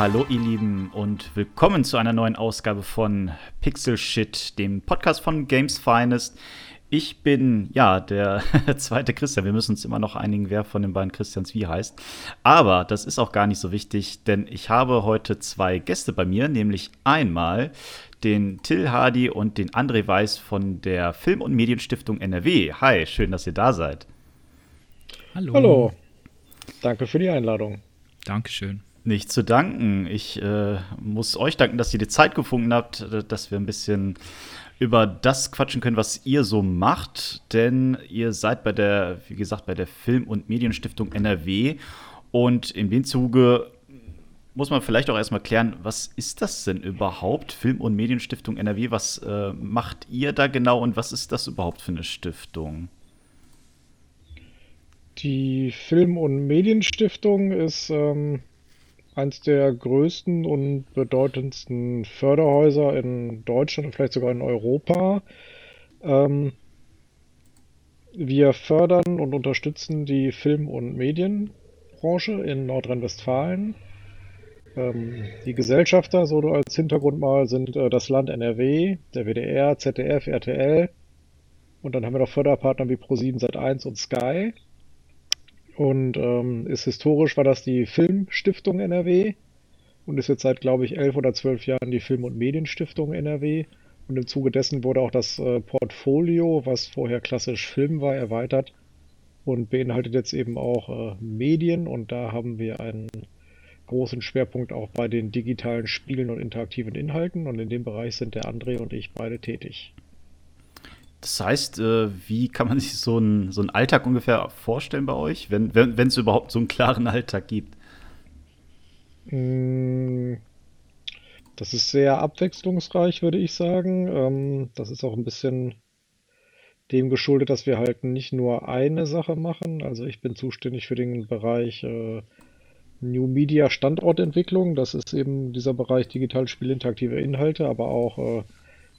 Hallo ihr Lieben und willkommen zu einer neuen Ausgabe von Pixel Shit, dem Podcast von Games Finest. Ich bin ja der zweite Christian. Wir müssen uns immer noch einigen, wer von den beiden Christians wie heißt. Aber das ist auch gar nicht so wichtig, denn ich habe heute zwei Gäste bei mir, nämlich einmal den Till Hardy und den André Weiß von der Film- und Medienstiftung NRW. Hi, schön, dass ihr da seid. Hallo. Hallo. Danke für die Einladung. Dankeschön. Nicht zu danken. Ich äh, muss euch danken, dass ihr die Zeit gefunden habt, äh, dass wir ein bisschen über das quatschen können, was ihr so macht. Denn ihr seid bei der, wie gesagt, bei der Film- und Medienstiftung NRW. Und in dem Zuge muss man vielleicht auch erstmal klären, was ist das denn überhaupt? Film- und Medienstiftung NRW, was äh, macht ihr da genau und was ist das überhaupt für eine Stiftung? Die Film- und Medienstiftung ist ähm, eines der größten und bedeutendsten Förderhäuser in Deutschland und vielleicht sogar in Europa. Ähm, wir fördern und unterstützen die Film- und Medienbranche in Nordrhein-Westfalen. Ähm, die Gesellschafter, so als Hintergrund mal, sind äh, das Land NRW, der WDR, ZDF, RTL. Und dann haben wir noch Förderpartner wie Pro7 Sat1 und Sky. Und ähm, ist historisch war das die Filmstiftung NRW und ist jetzt seit, glaube ich, elf oder zwölf Jahren die Film- und Medienstiftung NRW. Und im Zuge dessen wurde auch das äh, Portfolio, was vorher klassisch Film war, erweitert und beinhaltet jetzt eben auch äh, Medien. Und da haben wir einen großen Schwerpunkt auch bei den digitalen Spielen und interaktiven Inhalten. Und in dem Bereich sind der André und ich beide tätig. Das heißt, äh, wie kann man sich so einen, so einen Alltag ungefähr vorstellen bei euch, wenn es wenn, überhaupt so einen klaren Alltag gibt? Mm, das ist sehr abwechslungsreich, würde ich sagen. Ähm, das ist auch ein bisschen dem geschuldet, dass wir halt nicht nur eine Sache machen. Also ich bin zuständig für den Bereich äh, New Media Standortentwicklung. Das ist eben dieser Bereich digital Spiel, interaktive Inhalte, aber auch äh,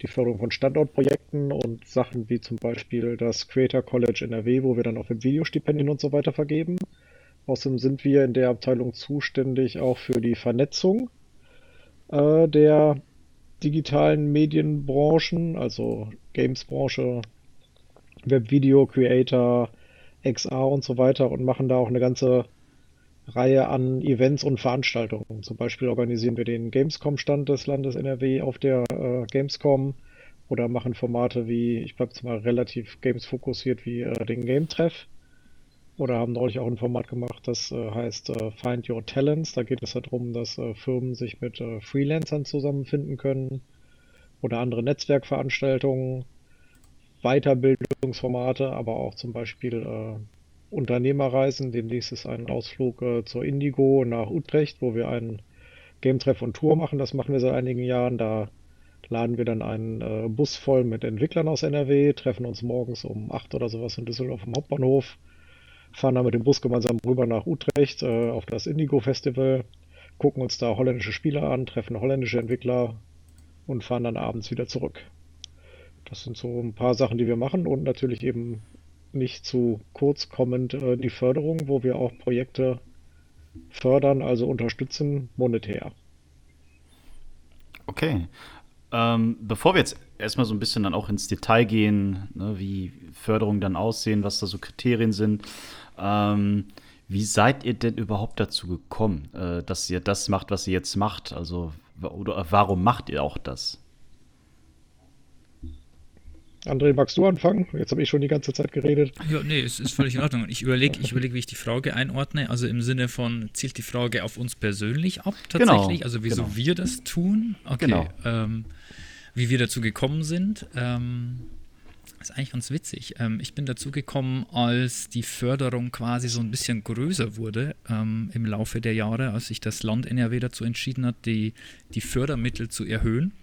die Förderung von Standortprojekten und Sachen wie zum Beispiel das Creator College NRW, wo wir dann auch Videostipendien und so weiter vergeben. Außerdem sind wir in der Abteilung zuständig auch für die Vernetzung äh, der digitalen Medienbranchen, also Gamesbranche, Webvideo, Creator, XR und so weiter und machen da auch eine ganze Reihe an Events und Veranstaltungen. Zum Beispiel organisieren wir den Gamescom-Stand des Landes NRW auf der äh, Gamescom oder machen Formate wie, ich bleibe jetzt mal relativ games fokussiert, wie äh, den Game Treff. Oder haben neulich auch ein Format gemacht, das äh, heißt äh, Find Your Talents. Da geht es darum, dass äh, Firmen sich mit äh, Freelancern zusammenfinden können. Oder andere Netzwerkveranstaltungen, Weiterbildungsformate, aber auch zum Beispiel Unternehmerreisen. Demnächst ist ein Ausflug äh, zur Indigo nach Utrecht, wo wir einen Game-Treff und Tour machen. Das machen wir seit einigen Jahren. Da laden wir dann einen äh, Bus voll mit Entwicklern aus NRW, treffen uns morgens um 8 oder sowas in Düsseldorf am Hauptbahnhof, fahren dann mit dem Bus gemeinsam rüber nach Utrecht äh, auf das Indigo Festival, gucken uns da holländische Spieler an, treffen holländische Entwickler und fahren dann abends wieder zurück. Das sind so ein paar Sachen, die wir machen und natürlich eben nicht zu kurz kommend äh, die Förderung, wo wir auch Projekte fördern, also unterstützen, monetär. Okay. Ähm, bevor wir jetzt erstmal so ein bisschen dann auch ins Detail gehen, ne, wie Förderungen dann aussehen, was da so Kriterien sind, ähm, wie seid ihr denn überhaupt dazu gekommen, äh, dass ihr das macht, was ihr jetzt macht? Also, oder warum macht ihr auch das? André, magst du anfangen? Jetzt habe ich schon die ganze Zeit geredet. Ja, nee, es ist völlig in Ordnung. Ich überlege, ich überleg, wie ich die Frage einordne. Also im Sinne von, zielt die Frage auf uns persönlich ab tatsächlich? Genau, also wieso genau. wir das tun? Okay. Genau. Ähm, wie wir dazu gekommen sind. Ähm, ist eigentlich ganz witzig. Ähm, ich bin dazu gekommen, als die Förderung quasi so ein bisschen größer wurde ähm, im Laufe der Jahre, als sich das Land NRW dazu entschieden hat, die, die Fördermittel zu erhöhen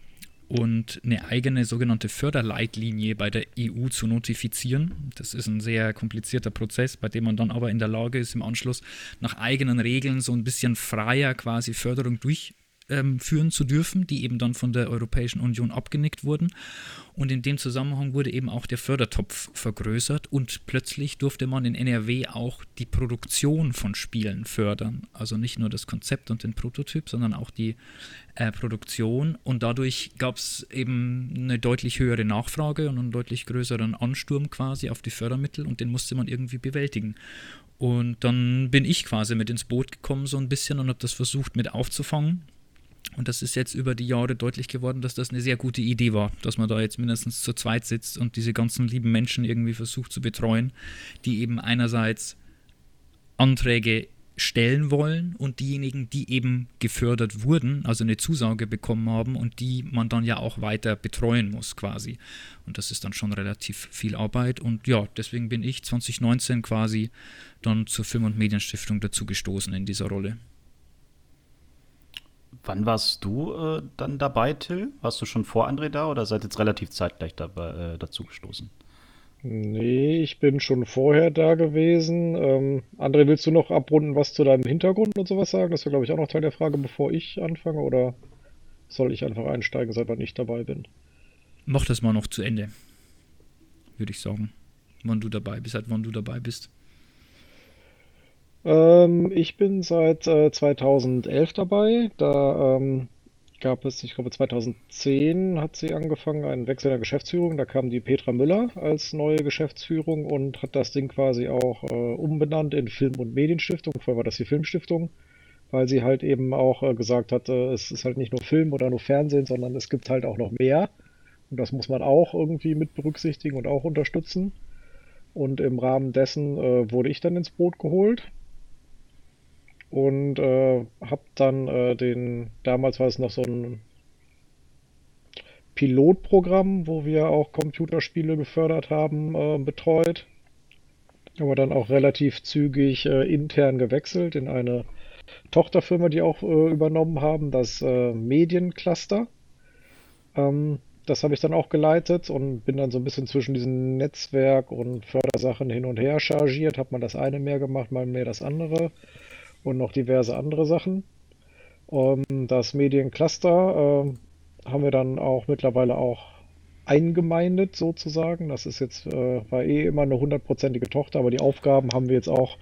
und eine eigene sogenannte Förderleitlinie bei der EU zu notifizieren. Das ist ein sehr komplizierter Prozess, bei dem man dann aber in der Lage ist, im Anschluss nach eigenen Regeln so ein bisschen freier quasi Förderung durch ähm, führen zu dürfen, die eben dann von der Europäischen Union abgenickt wurden. Und in dem Zusammenhang wurde eben auch der Fördertopf vergrößert und plötzlich durfte man in NRW auch die Produktion von Spielen fördern. Also nicht nur das Konzept und den Prototyp, sondern auch die äh, Produktion. Und dadurch gab es eben eine deutlich höhere Nachfrage und einen deutlich größeren Ansturm quasi auf die Fördermittel und den musste man irgendwie bewältigen. Und dann bin ich quasi mit ins Boot gekommen, so ein bisschen, und habe das versucht mit aufzufangen. Und das ist jetzt über die Jahre deutlich geworden, dass das eine sehr gute Idee war, dass man da jetzt mindestens zu zweit sitzt und diese ganzen lieben Menschen irgendwie versucht zu betreuen, die eben einerseits Anträge stellen wollen und diejenigen, die eben gefördert wurden, also eine Zusage bekommen haben und die man dann ja auch weiter betreuen muss quasi. Und das ist dann schon relativ viel Arbeit. Und ja, deswegen bin ich 2019 quasi dann zur Film- und Medienstiftung dazu gestoßen in dieser Rolle. Wann warst du äh, dann dabei, Till? Warst du schon vor André da oder seid jetzt relativ zeitgleich dabei, äh, dazu gestoßen? Nee, ich bin schon vorher da gewesen. Ähm, André, willst du noch abrunden, was zu deinem Hintergrund und sowas sagen? Das wäre, glaube ich, auch noch Teil der Frage, bevor ich anfange. Oder soll ich einfach einsteigen, seit wann ich dabei bin? Mach das mal noch zu Ende, würde ich sagen. Wann du dabei bist, seit wann du dabei bist. Ähm, ich bin seit äh, 2011 dabei. Da ähm, gab es, ich glaube 2010 hat sie angefangen, einen Wechsel der Geschäftsführung. Da kam die Petra Müller als neue Geschäftsführung und hat das Ding quasi auch äh, umbenannt in Film- und Medienstiftung. Vorher war das die Filmstiftung, weil sie halt eben auch äh, gesagt hat, äh, es ist halt nicht nur Film oder nur Fernsehen, sondern es gibt halt auch noch mehr. Und das muss man auch irgendwie mit berücksichtigen und auch unterstützen. Und im Rahmen dessen äh, wurde ich dann ins Boot geholt und äh, habe dann äh, den, damals war es noch so ein Pilotprogramm, wo wir auch Computerspiele gefördert haben, äh, betreut. Aber dann auch relativ zügig äh, intern gewechselt in eine Tochterfirma, die auch äh, übernommen haben, das äh, Mediencluster. Ähm, das habe ich dann auch geleitet und bin dann so ein bisschen zwischen diesem Netzwerk und Fördersachen hin und her chargiert. Hat man das eine mehr gemacht, mal mehr das andere und noch diverse andere Sachen. Ähm, das Mediencluster äh, haben wir dann auch mittlerweile auch eingemeindet sozusagen. Das ist jetzt, äh, war eh immer eine hundertprozentige Tochter, aber die Aufgaben haben wir jetzt auch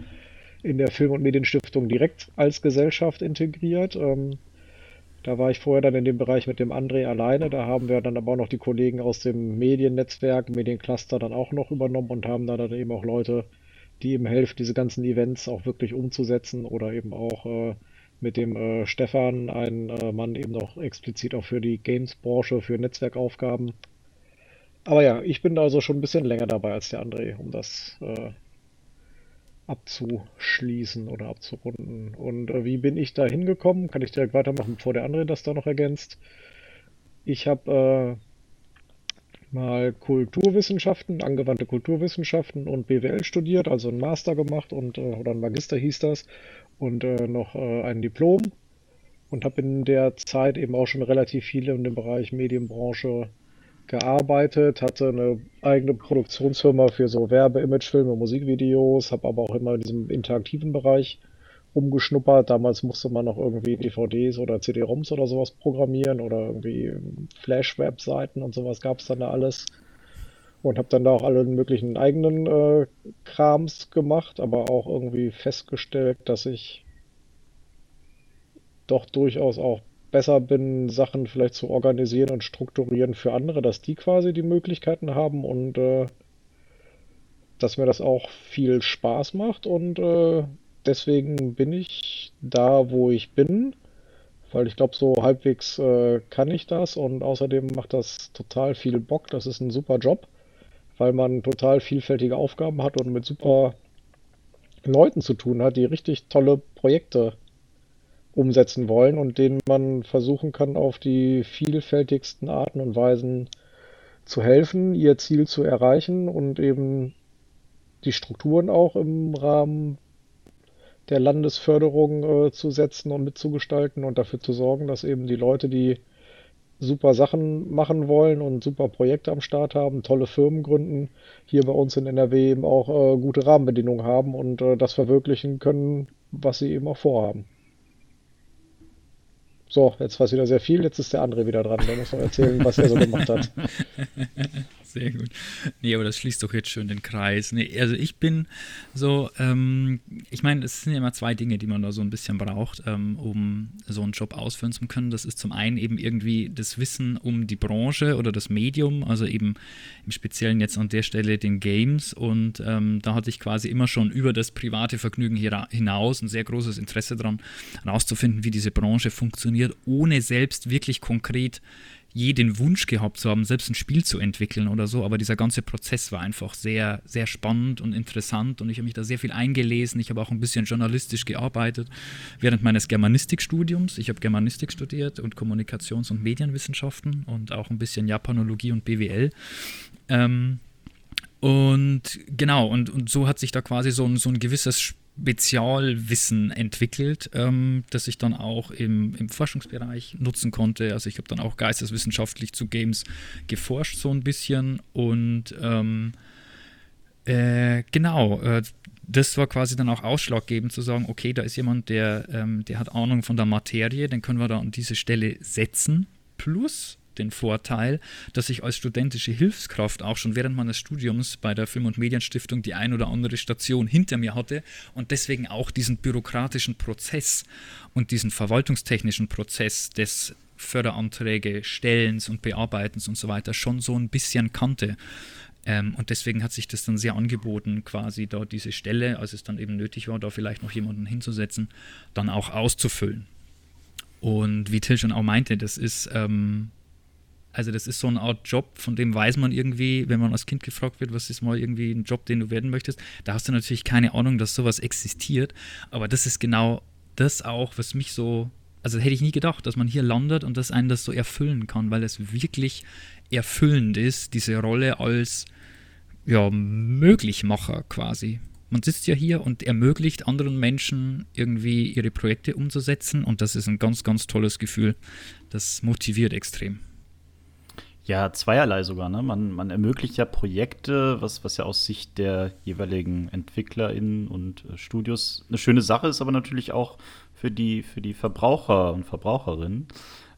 in der Film- und Medienstiftung direkt als Gesellschaft integriert. Ähm, da war ich vorher dann in dem Bereich mit dem André alleine. Da haben wir dann aber auch noch die Kollegen aus dem Mediennetzwerk, Mediencluster dann auch noch übernommen und haben da dann eben auch Leute die ihm hilft, diese ganzen Events auch wirklich umzusetzen oder eben auch äh, mit dem äh, Stefan, ein äh, Mann eben noch explizit auch für die Games-Branche, für Netzwerkaufgaben. Aber ja, ich bin da also schon ein bisschen länger dabei als der André, um das äh, abzuschließen oder abzurunden. Und äh, wie bin ich da hingekommen? Kann ich direkt weitermachen, bevor der André das da noch ergänzt. Ich habe äh, mal Kulturwissenschaften, angewandte Kulturwissenschaften und BWL studiert, also einen Master gemacht und äh, oder ein Magister hieß das und äh, noch äh, ein Diplom. Und habe in der Zeit eben auch schon relativ viel in dem Bereich Medienbranche gearbeitet, hatte eine eigene Produktionsfirma für so Werbe, Imagefilme, Musikvideos, habe aber auch immer in diesem interaktiven Bereich rumgeschnuppert. Damals musste man noch irgendwie DVDs oder CD-ROMs oder sowas programmieren oder irgendwie Flash-Webseiten und sowas gab es dann da alles. Und habe dann da auch alle möglichen eigenen äh, Krams gemacht, aber auch irgendwie festgestellt, dass ich doch durchaus auch besser bin, Sachen vielleicht zu organisieren und strukturieren für andere, dass die quasi die Möglichkeiten haben und äh, dass mir das auch viel Spaß macht und äh, deswegen bin ich da, wo ich bin, weil ich glaube, so halbwegs äh, kann ich das und außerdem macht das total viel Bock. Das ist ein super Job, weil man total vielfältige Aufgaben hat und mit super Leuten zu tun hat, die richtig tolle Projekte umsetzen wollen und denen man versuchen kann, auf die vielfältigsten Arten und Weisen zu helfen, ihr Ziel zu erreichen und eben die Strukturen auch im Rahmen der Landesförderung äh, zu setzen und mitzugestalten und dafür zu sorgen, dass eben die Leute, die super Sachen machen wollen und super Projekte am Start haben, tolle Firmen gründen, hier bei uns in NRW eben auch äh, gute Rahmenbedingungen haben und äh, das verwirklichen können, was sie eben auch vorhaben. So, jetzt war es wieder sehr viel, jetzt ist der andere wieder dran. Der muss noch erzählen, was er so gemacht hat. Sehr gut. Nee, aber das schließt doch jetzt schön den Kreis. Nee, also ich bin so, ähm, ich meine, es sind ja immer zwei Dinge, die man da so ein bisschen braucht, ähm, um so einen Job ausführen zu können. Das ist zum einen eben irgendwie das Wissen um die Branche oder das Medium, also eben im Speziellen jetzt an der Stelle den Games. Und ähm, da hatte ich quasi immer schon über das private Vergnügen hinaus ein sehr großes Interesse daran, herauszufinden, wie diese Branche funktioniert, ohne selbst wirklich konkret je den Wunsch gehabt zu haben, selbst ein Spiel zu entwickeln oder so, aber dieser ganze Prozess war einfach sehr, sehr spannend und interessant und ich habe mich da sehr viel eingelesen. Ich habe auch ein bisschen journalistisch gearbeitet während meines Germanistikstudiums. Ich habe Germanistik studiert und Kommunikations- und Medienwissenschaften und auch ein bisschen Japanologie und BWL. Ähm, und genau, und, und so hat sich da quasi so ein, so ein gewisses Spezialwissen entwickelt, ähm, das ich dann auch im, im Forschungsbereich nutzen konnte. Also ich habe dann auch geisteswissenschaftlich zu Games geforscht so ein bisschen und ähm, äh, genau, äh, das war quasi dann auch ausschlaggebend zu sagen, okay, da ist jemand, der, ähm, der hat Ahnung von der Materie, den können wir da an diese Stelle setzen. Plus, den Vorteil, dass ich als studentische Hilfskraft auch schon während meines Studiums bei der Film- und Medienstiftung die ein oder andere Station hinter mir hatte und deswegen auch diesen bürokratischen Prozess und diesen verwaltungstechnischen Prozess des Förderanträge stellens und bearbeitens und so weiter schon so ein bisschen kannte. Ähm, und deswegen hat sich das dann sehr angeboten, quasi da diese Stelle, als es dann eben nötig war, da vielleicht noch jemanden hinzusetzen, dann auch auszufüllen. Und wie Till schon auch meinte, das ist ähm, also das ist so eine Art Job, von dem weiß man irgendwie, wenn man als Kind gefragt wird, was ist mal irgendwie ein Job, den du werden möchtest, da hast du natürlich keine Ahnung, dass sowas existiert. Aber das ist genau das auch, was mich so, also hätte ich nie gedacht, dass man hier landet und dass einen das so erfüllen kann, weil es wirklich erfüllend ist, diese Rolle als ja, Möglichmacher quasi. Man sitzt ja hier und ermöglicht anderen Menschen irgendwie ihre Projekte umzusetzen und das ist ein ganz, ganz tolles Gefühl. Das motiviert extrem. Ja, zweierlei sogar. Ne? Man, man ermöglicht ja Projekte, was, was ja aus Sicht der jeweiligen EntwicklerInnen und äh, Studios eine schöne Sache ist, aber natürlich auch für die, für die Verbraucher und Verbraucherinnen.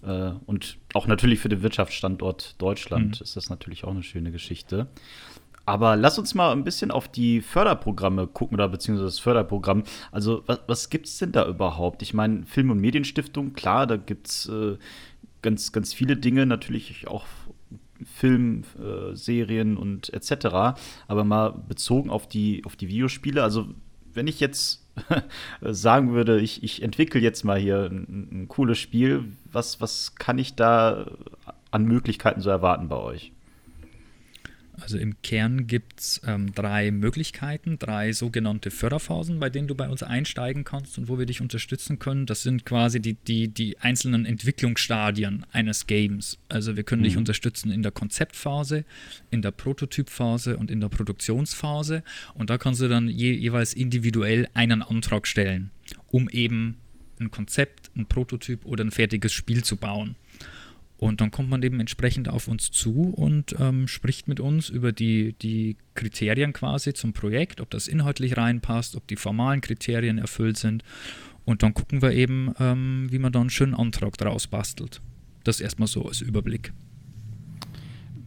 Äh, und auch natürlich für den Wirtschaftsstandort Deutschland mhm. ist das natürlich auch eine schöne Geschichte. Aber lass uns mal ein bisschen auf die Förderprogramme gucken oder beziehungsweise das Förderprogramm. Also, was, was gibt es denn da überhaupt? Ich meine, Film- und Medienstiftung, klar, da gibt es äh, ganz, ganz viele Dinge, natürlich auch Film, äh, Serien und etc. Aber mal bezogen auf die, auf die Videospiele, also wenn ich jetzt sagen würde, ich, ich entwickle jetzt mal hier ein, ein cooles Spiel, was, was kann ich da an Möglichkeiten so erwarten bei euch? Also im Kern gibt es ähm, drei Möglichkeiten, drei sogenannte Förderphasen, bei denen du bei uns einsteigen kannst und wo wir dich unterstützen können. Das sind quasi die, die, die einzelnen Entwicklungsstadien eines Games. Also wir können mhm. dich unterstützen in der Konzeptphase, in der Prototypphase und in der Produktionsphase. Und da kannst du dann je, jeweils individuell einen Antrag stellen, um eben ein Konzept, ein Prototyp oder ein fertiges Spiel zu bauen. Und dann kommt man eben entsprechend auf uns zu und ähm, spricht mit uns über die, die Kriterien quasi zum Projekt, ob das inhaltlich reinpasst, ob die formalen Kriterien erfüllt sind. Und dann gucken wir eben, ähm, wie man da einen schönen Antrag daraus bastelt. Das erstmal so als Überblick.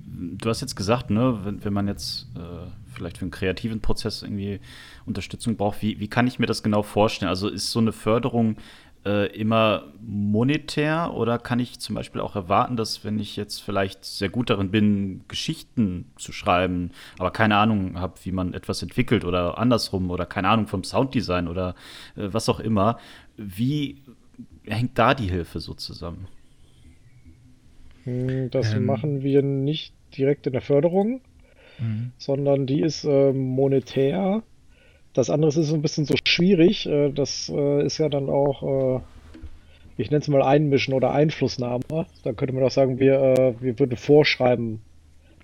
Du hast jetzt gesagt, ne, wenn, wenn man jetzt äh, vielleicht für einen kreativen Prozess irgendwie Unterstützung braucht, wie, wie kann ich mir das genau vorstellen? Also ist so eine Förderung äh, immer monetär oder kann ich zum Beispiel auch erwarten, dass wenn ich jetzt vielleicht sehr gut darin bin, Geschichten zu schreiben, aber keine Ahnung habe, wie man etwas entwickelt oder andersrum oder keine Ahnung vom Sounddesign oder äh, was auch immer, wie hängt da die Hilfe so zusammen? Hm, das ähm. machen wir nicht direkt in der Förderung, mhm. sondern die ist äh, monetär das andere ist so ein bisschen so schwierig. Äh, das äh, ist ja dann auch, äh, ich nenne es mal Einmischen oder Einflussnahme. Da könnte man auch sagen, wir, wir würden vorschreiben,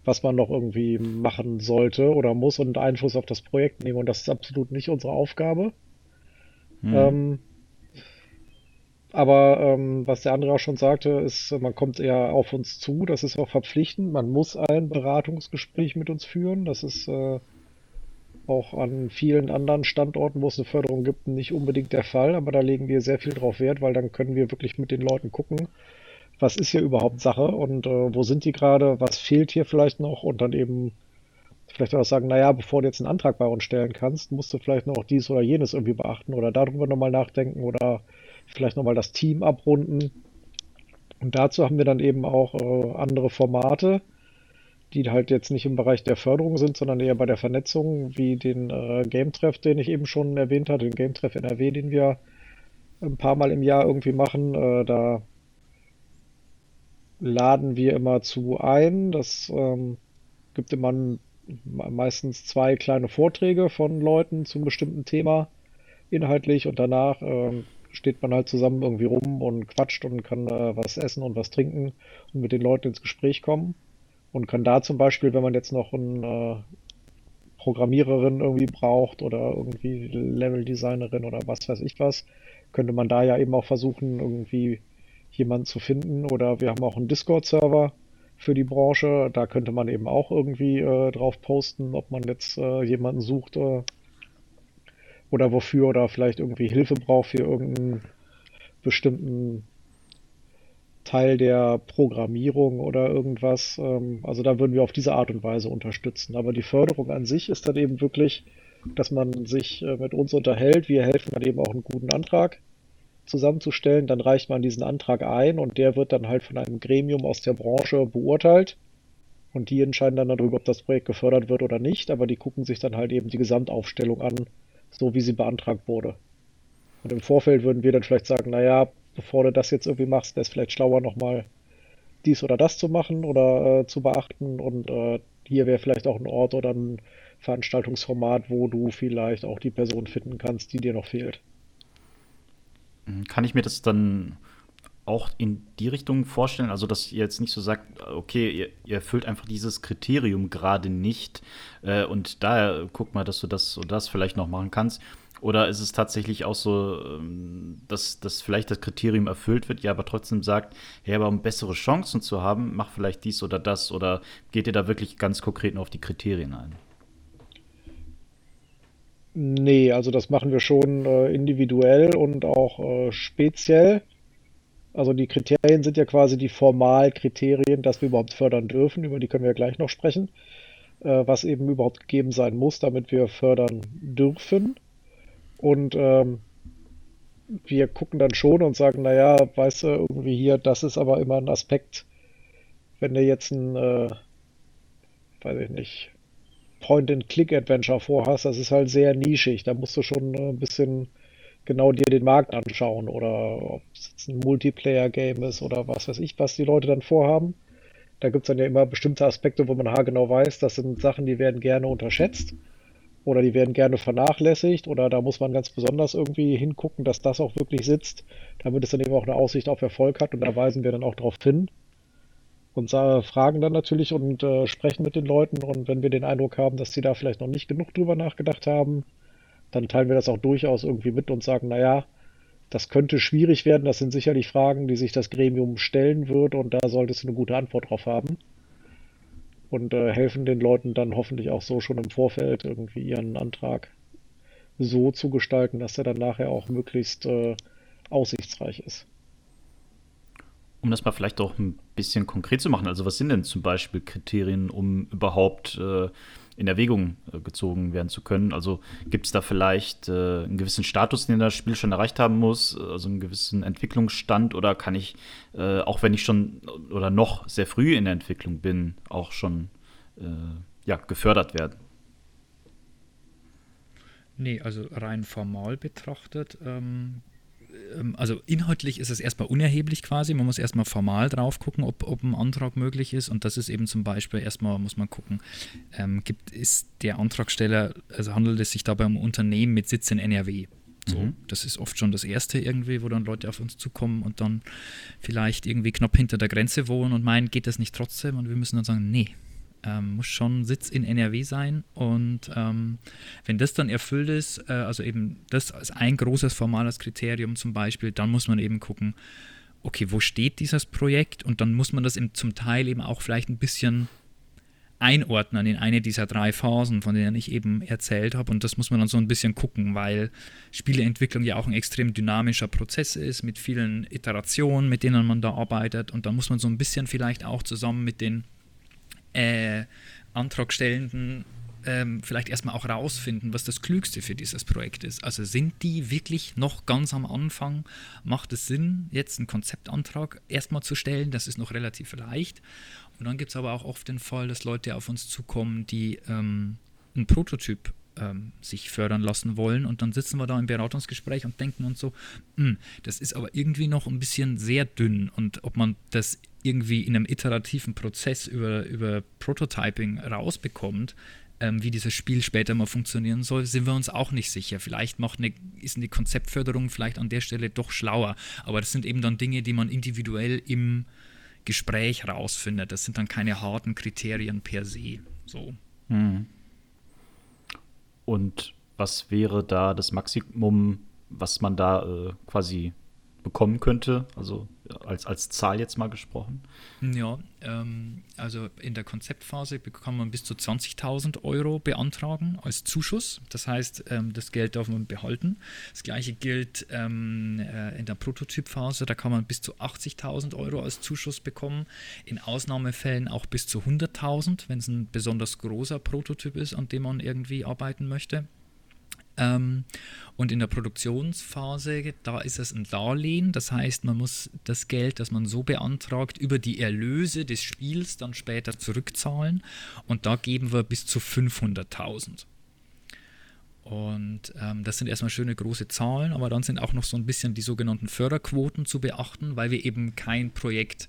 was man noch irgendwie machen sollte oder muss und Einfluss auf das Projekt nehmen. Und das ist absolut nicht unsere Aufgabe. Hm. Ähm, aber ähm, was der andere auch schon sagte, ist, man kommt eher auf uns zu. Das ist auch verpflichtend. Man muss ein Beratungsgespräch mit uns führen. Das ist äh, auch an vielen anderen Standorten, wo es eine Förderung gibt, nicht unbedingt der Fall. Aber da legen wir sehr viel drauf Wert, weil dann können wir wirklich mit den Leuten gucken, was ist hier überhaupt Sache und äh, wo sind die gerade, was fehlt hier vielleicht noch und dann eben vielleicht auch sagen, naja, bevor du jetzt einen Antrag bei uns stellen kannst, musst du vielleicht noch dies oder jenes irgendwie beachten oder darüber nochmal nachdenken oder vielleicht nochmal das Team abrunden. Und dazu haben wir dann eben auch äh, andere Formate, die halt jetzt nicht im Bereich der Förderung sind, sondern eher bei der Vernetzung, wie den äh, Game Treff, den ich eben schon erwähnt hatte, den Game Treff NRW, den wir ein paar Mal im Jahr irgendwie machen. Äh, da laden wir immer zu ein. Das ähm, gibt immer meistens zwei kleine Vorträge von Leuten zum bestimmten Thema inhaltlich und danach ähm, steht man halt zusammen irgendwie rum und quatscht und kann äh, was essen und was trinken und mit den Leuten ins Gespräch kommen und kann da zum Beispiel, wenn man jetzt noch eine äh, Programmiererin irgendwie braucht oder irgendwie Level-Designerin oder was weiß ich was, könnte man da ja eben auch versuchen, irgendwie jemanden zu finden. Oder wir haben auch einen Discord-Server für die Branche. Da könnte man eben auch irgendwie äh, drauf posten, ob man jetzt äh, jemanden sucht äh, oder wofür oder vielleicht irgendwie Hilfe braucht für irgendeinen bestimmten Teil der Programmierung oder irgendwas. Ähm, also da würden wir auf diese Art und Weise unterstützen. Aber die Förderung an sich ist dann eben wirklich, dass man sich äh, mit uns unterhält. Wir helfen dann eben auch einen guten Antrag zusammenzustellen. Dann reicht man diesen Antrag ein und der wird dann halt von einem Gremium aus der Branche beurteilt. Und die entscheiden dann darüber, ob das Projekt gefördert wird oder nicht. Aber die gucken sich dann halt eben die Gesamtaufstellung an, so wie sie beantragt wurde. Und im Vorfeld würden wir dann vielleicht sagen, naja, bevor du das jetzt irgendwie machst, wäre es vielleicht schlauer, nochmal dies oder das zu machen oder äh, zu beachten. Und äh, hier wäre vielleicht auch ein Ort oder ein Veranstaltungsformat, wo du vielleicht auch die Person finden kannst, die dir noch fehlt. Kann ich mir das dann auch in die Richtung vorstellen, also dass ihr jetzt nicht so sagt, okay, ihr, ihr erfüllt einfach dieses Kriterium gerade nicht äh, und daher guck mal, dass du das und das vielleicht noch machen kannst. Oder ist es tatsächlich auch so, ähm, dass, dass vielleicht das Kriterium erfüllt wird, ihr aber trotzdem sagt, hey, aber um bessere Chancen zu haben, mach vielleicht dies oder das oder geht ihr da wirklich ganz konkret nur auf die Kriterien ein? Nee, also das machen wir schon äh, individuell und auch äh, speziell. Also die Kriterien sind ja quasi die Formalkriterien, dass wir überhaupt fördern dürfen. Über die können wir ja gleich noch sprechen. Äh, was eben überhaupt gegeben sein muss, damit wir fördern dürfen. Und ähm, wir gucken dann schon und sagen, naja, weißt du, irgendwie hier, das ist aber immer ein Aspekt, wenn du jetzt ein, äh, weiß ich nicht, Point-and-Click-Adventure vorhast, das ist halt sehr nischig. Da musst du schon äh, ein bisschen genau dir den Markt anschauen oder ob es jetzt ein Multiplayer-Game ist oder was weiß ich, was die Leute dann vorhaben. Da gibt es dann ja immer bestimmte Aspekte, wo man haargenau weiß, das sind Sachen, die werden gerne unterschätzt oder die werden gerne vernachlässigt oder da muss man ganz besonders irgendwie hingucken, dass das auch wirklich sitzt, damit es dann eben auch eine Aussicht auf Erfolg hat und da weisen wir dann auch darauf hin und fragen dann natürlich und äh, sprechen mit den Leuten. Und wenn wir den Eindruck haben, dass sie da vielleicht noch nicht genug drüber nachgedacht haben, dann teilen wir das auch durchaus irgendwie mit und sagen, naja, das könnte schwierig werden. Das sind sicherlich Fragen, die sich das Gremium stellen wird und da solltest du eine gute Antwort drauf haben. Und äh, helfen den Leuten dann hoffentlich auch so schon im Vorfeld irgendwie ihren Antrag so zu gestalten, dass er dann nachher auch möglichst äh, aussichtsreich ist. Um das mal vielleicht auch ein bisschen konkret zu machen, also was sind denn zum Beispiel Kriterien, um überhaupt äh, in Erwägung äh, gezogen werden zu können? Also gibt es da vielleicht äh, einen gewissen Status, den das Spiel schon erreicht haben muss, also einen gewissen Entwicklungsstand oder kann ich, äh, auch wenn ich schon oder noch sehr früh in der Entwicklung bin, auch schon äh, ja, gefördert werden? Nee, also rein formal betrachtet ähm, also inhaltlich ist es erstmal unerheblich quasi. Man muss erstmal formal drauf gucken, ob, ob ein Antrag möglich ist. Und das ist eben zum Beispiel erstmal, muss man gucken, ähm, gibt, ist der Antragsteller, also handelt es sich dabei um ein Unternehmen mit Sitz in NRW. So, mhm. Das ist oft schon das Erste irgendwie, wo dann Leute auf uns zukommen und dann vielleicht irgendwie knapp hinter der Grenze wohnen und meinen, geht das nicht trotzdem? Und wir müssen dann sagen, nee, Ähm, muss schon Sitz in NRW sein. Und ähm, wenn das dann erfüllt ist, äh, also eben das als ein großes formales Kriterium zum Beispiel, dann muss man eben gucken, okay, wo steht dieses Projekt? Und dann muss man das eben zum Teil eben auch vielleicht ein bisschen einordnen in eine dieser drei Phasen, von denen ich eben erzählt habe. Und das muss man dann so ein bisschen gucken, weil Spieleentwicklung ja auch ein extrem dynamischer Prozess ist, mit vielen Iterationen, mit denen man da arbeitet. Und da muss man so ein bisschen vielleicht auch zusammen mit den äh, Antragstellenden ähm, vielleicht erstmal auch rausfinden, was das Klügste für dieses Projekt ist. Also sind die wirklich noch ganz am Anfang? Macht es Sinn, jetzt einen Konzeptantrag erstmal zu stellen? Das ist noch relativ leicht. Und dann gibt es aber auch oft den Fall, dass Leute auf uns zukommen, die ähm, einen Prototyp ähm, sich fördern lassen wollen. Und dann sitzen wir da im Beratungsgespräch und denken uns so, hm, das ist aber irgendwie noch ein bisschen sehr dünn. Und ob man das irgendwie in einem iterativen Prozess über, über Prototyping rausbekommt, ähm, wie dieses Spiel später mal funktionieren soll, sind wir uns auch nicht sicher. Vielleicht macht eine, ist eine Konzeptförderung vielleicht an der Stelle doch schlauer. Aber das sind eben dann Dinge, die man individuell im Gespräch rausfindet. Das sind dann keine harten Kriterien per se. So. Hm. Und was wäre da das Maximum, was man da äh, quasi bekommen könnte? Also als, als Zahl jetzt mal gesprochen. Ja, ähm, also in der Konzeptphase kann man bis zu 20.000 Euro beantragen als Zuschuss. Das heißt, ähm, das Geld darf man behalten. Das gleiche gilt ähm, äh, in der Prototypphase. Da kann man bis zu 80.000 Euro als Zuschuss bekommen. In Ausnahmefällen auch bis zu 100.000, wenn es ein besonders großer Prototyp ist, an dem man irgendwie arbeiten möchte. Ähm, und in der Produktionsphase, da ist es ein Darlehen. Das heißt, man muss das Geld, das man so beantragt, über die Erlöse des Spiels dann später zurückzahlen. Und da geben wir bis zu 500.000. Und ähm, das sind erstmal schöne große Zahlen, aber dann sind auch noch so ein bisschen die sogenannten Förderquoten zu beachten, weil wir eben kein Projekt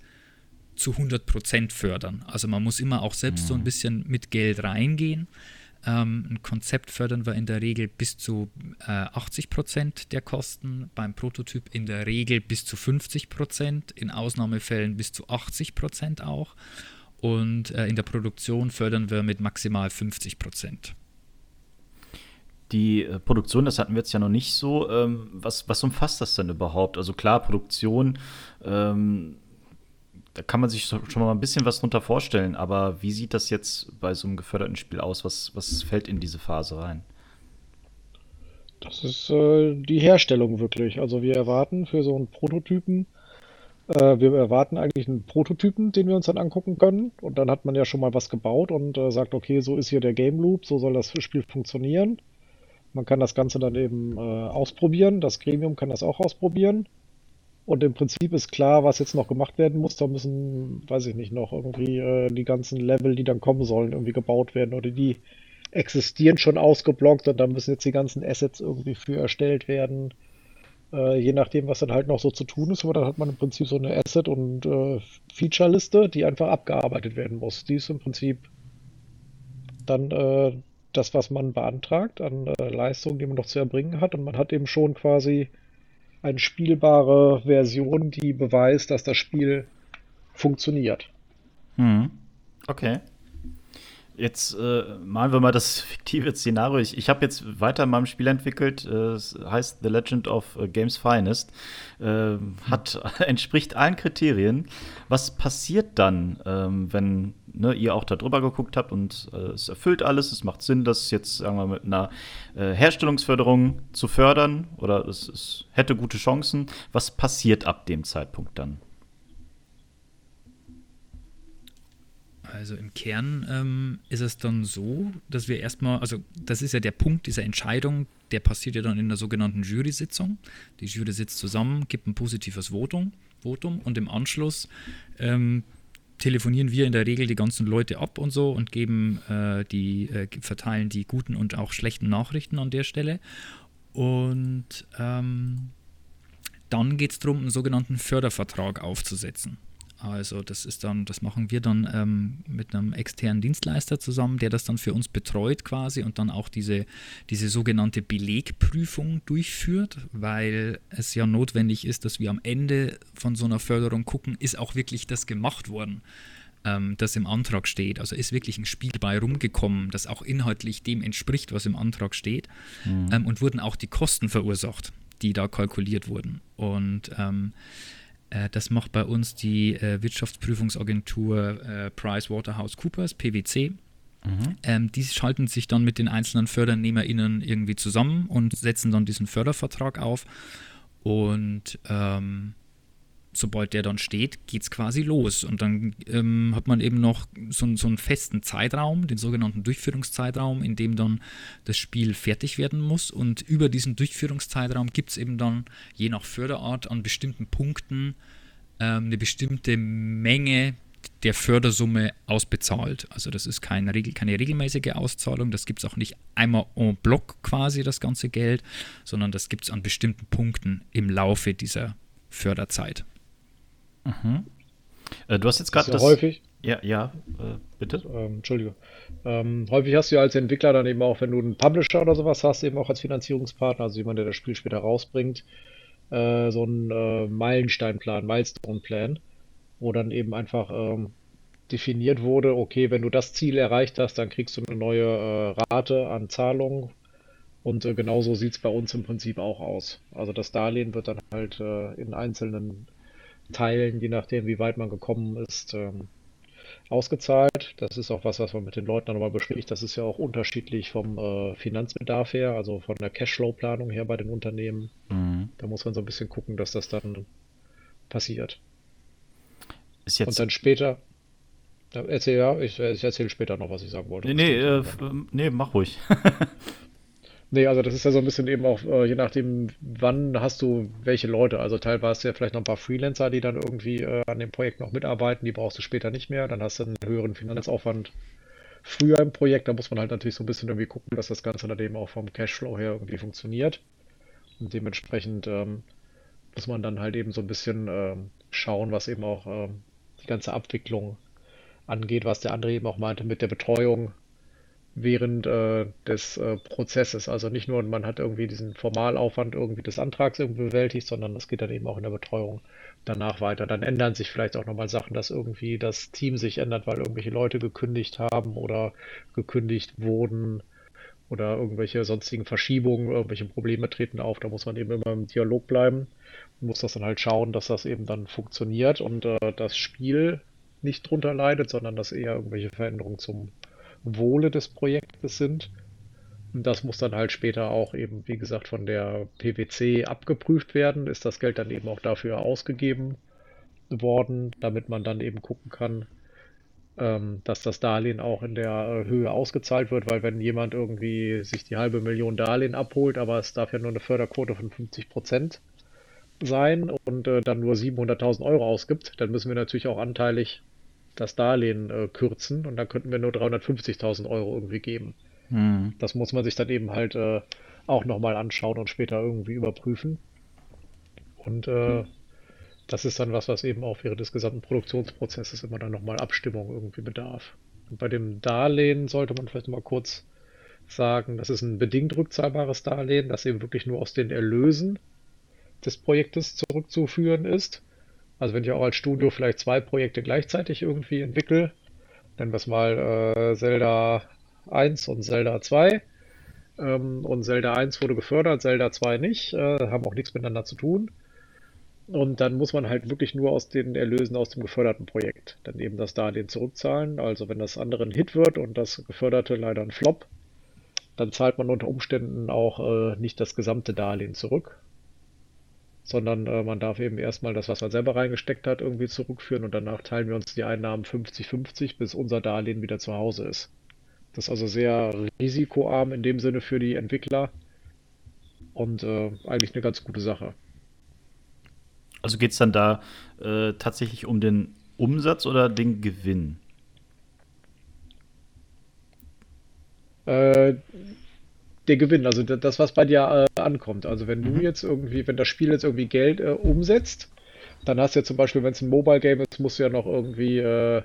zu 100% fördern. Also man muss immer auch selbst mhm. so ein mhm. bisschen mit Geld reingehen. Ähm, ein Konzept fördern wir in der Regel bis zu äh, 80 Prozent der Kosten, beim Prototyp in der Regel bis zu 50 Prozent, in Ausnahmefällen bis zu 80 Prozent auch. Und äh, in der Produktion fördern wir mit maximal 50 Prozent. Die äh, Produktion, das hatten wir jetzt ja noch nicht so. Ähm, was, was umfasst das denn überhaupt? Also klar, Produktion. Ähm da kann man sich schon mal ein bisschen was drunter vorstellen, aber wie sieht das jetzt bei so einem geförderten Spiel aus? Was, was fällt in diese Phase rein? Das ist äh, die Herstellung wirklich. Also wir erwarten für so einen Prototypen, äh, wir erwarten eigentlich einen Prototypen, den wir uns dann angucken können. Und dann hat man ja schon mal was gebaut und äh, sagt, okay, so ist hier der Game Loop, so soll das Spiel funktionieren. Man kann das Ganze dann eben äh, ausprobieren. Das Gremium kann das auch ausprobieren. Und im Prinzip ist klar, was jetzt noch gemacht werden muss. Da müssen, weiß ich nicht, noch irgendwie äh, die ganzen Level, die dann kommen sollen, irgendwie gebaut werden oder die existieren schon ausgeblockt und dann müssen jetzt die ganzen Assets irgendwie für erstellt werden. Äh, je nachdem, was dann halt noch so zu tun ist, aber dann hat man im Prinzip so eine Asset- und äh, Feature-Liste, die einfach abgearbeitet werden muss. Die ist im Prinzip dann äh, das, was man beantragt an äh, Leistungen, die man noch zu erbringen hat. Und man hat eben schon quasi eine spielbare Version, die beweist, dass das Spiel funktioniert. Hm. Okay. Jetzt äh, malen wir mal das fiktive Szenario. Ich, ich habe jetzt weiter in meinem Spiel entwickelt. Äh, es heißt The Legend of äh, Games Finest. Äh, hat, entspricht allen Kriterien. Was passiert dann, ähm, wenn ne, ihr auch da drüber geguckt habt und äh, es erfüllt alles? Es macht Sinn, das jetzt sagen wir, mit einer äh, Herstellungsförderung zu fördern oder es, es hätte gute Chancen. Was passiert ab dem Zeitpunkt dann? Also im Kern ähm, ist es dann so, dass wir erstmal, also das ist ja der Punkt dieser Entscheidung, der passiert ja dann in der sogenannten Jury-Sitzung. Die Jury sitzt zusammen, gibt ein positives Votum, Votum und im Anschluss ähm, telefonieren wir in der Regel die ganzen Leute ab und so und geben äh, die, äh, verteilen die guten und auch schlechten Nachrichten an der Stelle. Und ähm, dann geht es darum, einen sogenannten Fördervertrag aufzusetzen. Also das ist dann, das machen wir dann ähm, mit einem externen Dienstleister zusammen, der das dann für uns betreut quasi und dann auch diese, diese sogenannte Belegprüfung durchführt, weil es ja notwendig ist, dass wir am Ende von so einer Förderung gucken, ist auch wirklich das gemacht worden. ähm, das im Antrag steht. Also ist wirklich ein Spiel bei rumgekommen, das auch inhaltlich dem entspricht, was im Antrag steht. Mhm. Ähm, und wurden auch die Kosten verursacht, die da kalkuliert wurden. Und ähm, äh, das macht bei uns die äh, Wirtschaftsprüfungsagentur äh, PricewaterhouseCoopers, PwC. Mhm. Ähm, die schalten sich dann mit den einzelnen FördernehmerInnen irgendwie zusammen und setzen dann diesen Fördervertrag auf. Und ähm, sobald der dann steht, geht es quasi los. Und dann ähm, hat man eben noch so, so, einen festen Zeitraum, den sogenannten Durchführungszeitraum, in dem dann das Spiel fertig werden muss. Und über diesen Durchführungszeitraum gibt es eben dann je nach Förderart an bestimmten Punkten ähm, eine bestimmte Menge der Fördersumme ausbezahlt. Also das ist kein, keine regelmäßige Auszahlung, das gibt es auch nicht einmal en bloc quasi das ganze Geld, sondern das gibt es an bestimmten Punkten im Laufe dieser Förderzeit. Mhm. Äh, du hast jetzt gerade das. Häufig. Ja, ja, äh, bitte. Ähm, Entschuldige. Ähm, häufig hast du ja als Entwickler dann eben auch, wenn du einen Publisher oder sowas hast, eben auch als Finanzierungspartner, also jemand, der das Spiel später rausbringt, äh, so einen äh, Meilensteinplan, Milestone-Plan, wo dann eben einfach ähm, definiert wurde, okay, wenn du das Ziel erreicht hast, dann kriegst du eine neue äh, Rate an Zahlungen. Und äh, genauso sieht es bei uns im Prinzip auch aus. Also das Darlehen wird dann halt äh, in einzelnen Teilen, je nachdem, wie weit man gekommen ist, ähm, ausgezahlt. Das ist auch was, was man mit den Leuten nochmal bespricht. Das ist ja auch unterschiedlich vom äh, Finanzbedarf her, also von der Cashflow-Planung her bei den Unternehmen. Mhm. Da muss man so ein bisschen gucken, dass das dann passiert. Und dann später. Erzähl ja, ich, ich erzähle später noch, was ich sagen wollte. Nee, nee, äh, nee mach ruhig. Nee, also das ist ja so ein bisschen eben auch, äh, je nachdem, wann hast du welche Leute. Also teilweise ja vielleicht noch ein paar Freelancer, die dann irgendwie äh, an dem Projekt noch mitarbeiten, die brauchst du später nicht mehr. Dann hast du einen höheren Finanzaufwand früher im Projekt. Da muss man halt natürlich so ein bisschen irgendwie gucken, dass das Ganze dann eben auch vom Cashflow her irgendwie funktioniert. Und dementsprechend ähm, muss man dann halt eben so ein bisschen ähm, schauen, was eben auch ähm, die ganze Abwicklung angeht, was der andere eben auch meinte mit der Betreuung während äh, des äh, Prozesses. Also nicht nur, man hat irgendwie diesen Formalaufwand irgendwie des Antrags irgendwie bewältigt, sondern es geht dann eben auch in der Betreuung danach weiter. Dann ändern sich vielleicht auch nochmal Sachen, dass irgendwie das Team sich ändert, weil irgendwelche Leute gekündigt haben oder gekündigt wurden oder irgendwelche sonstigen Verschiebungen, irgendwelche Probleme treten auf. Da muss man eben immer im Dialog bleiben und muss das dann halt schauen, dass das eben dann funktioniert und äh, das Spiel nicht drunter leidet, sondern dass eher irgendwelche Veränderungen zum Wohle des Projektes sind. Und das muss dann halt später auch eben, wie gesagt, von der PwC abgeprüft werden. Ist das Geld dann eben auch dafür ausgegeben worden, damit man dann eben gucken kann, ähm, dass das Darlehen auch in der äh, Höhe ausgezahlt wird, weil wenn jemand irgendwie sich die halbe Million Darlehen abholt, aber es darf ja nur eine Förderquote von 50 Prozent sein und äh, dann nur 700.000 Euro ausgibt, dann müssen wir natürlich auch anteilig das Darlehen äh, kürzen und dann könnten wir nur 350.000 Euro irgendwie geben. Hm. Das muss man sich dann eben halt äh, auch nochmal anschauen und später irgendwie überprüfen. Und äh, hm. das ist dann was, was eben auch während des gesamten Produktionsprozesses immer dann nochmal Abstimmung irgendwie bedarf. Und bei dem Darlehen sollte man vielleicht mal kurz sagen, das ist ein bedingt rückzahlbares Darlehen, das eben wirklich nur aus den Erlösen des Projektes zurückzuführen ist. Also wenn ich auch als Studio vielleicht zwei Projekte gleichzeitig irgendwie entwickle, nennen wir es mal äh, Zelda 1 und Zelda 2. Ähm, und Zelda 1 wurde gefördert, Zelda 2 nicht, äh, haben auch nichts miteinander zu tun. Und dann muss man halt wirklich nur aus den Erlösen aus dem geförderten Projekt dann eben das Darlehen zurückzahlen. Also wenn das andere ein Hit wird und das geförderte leider ein Flop, dann zahlt man unter Umständen auch äh, nicht das gesamte Darlehen zurück, sondern äh, man darf eben erstmal das, was man selber reingesteckt hat, irgendwie zurückführen und danach teilen wir uns die Einnahmen 50-50, bis unser Darlehen wieder zu Hause ist. Das ist also sehr risikoarm in dem Sinne für die Entwickler und äh, eigentlich eine ganz gute Sache. Also geht es dann da äh, tatsächlich um den Umsatz oder den Gewinn? Äh, der Gewinn, also das, was bei dir äh, ankommt. Also wenn du mhm. jetzt irgendwie, wenn das Spiel jetzt irgendwie Geld äh, umsetzt, dann hast du ja zum Beispiel, wenn es ein Mobile Game ist, musst du ja noch irgendwie äh,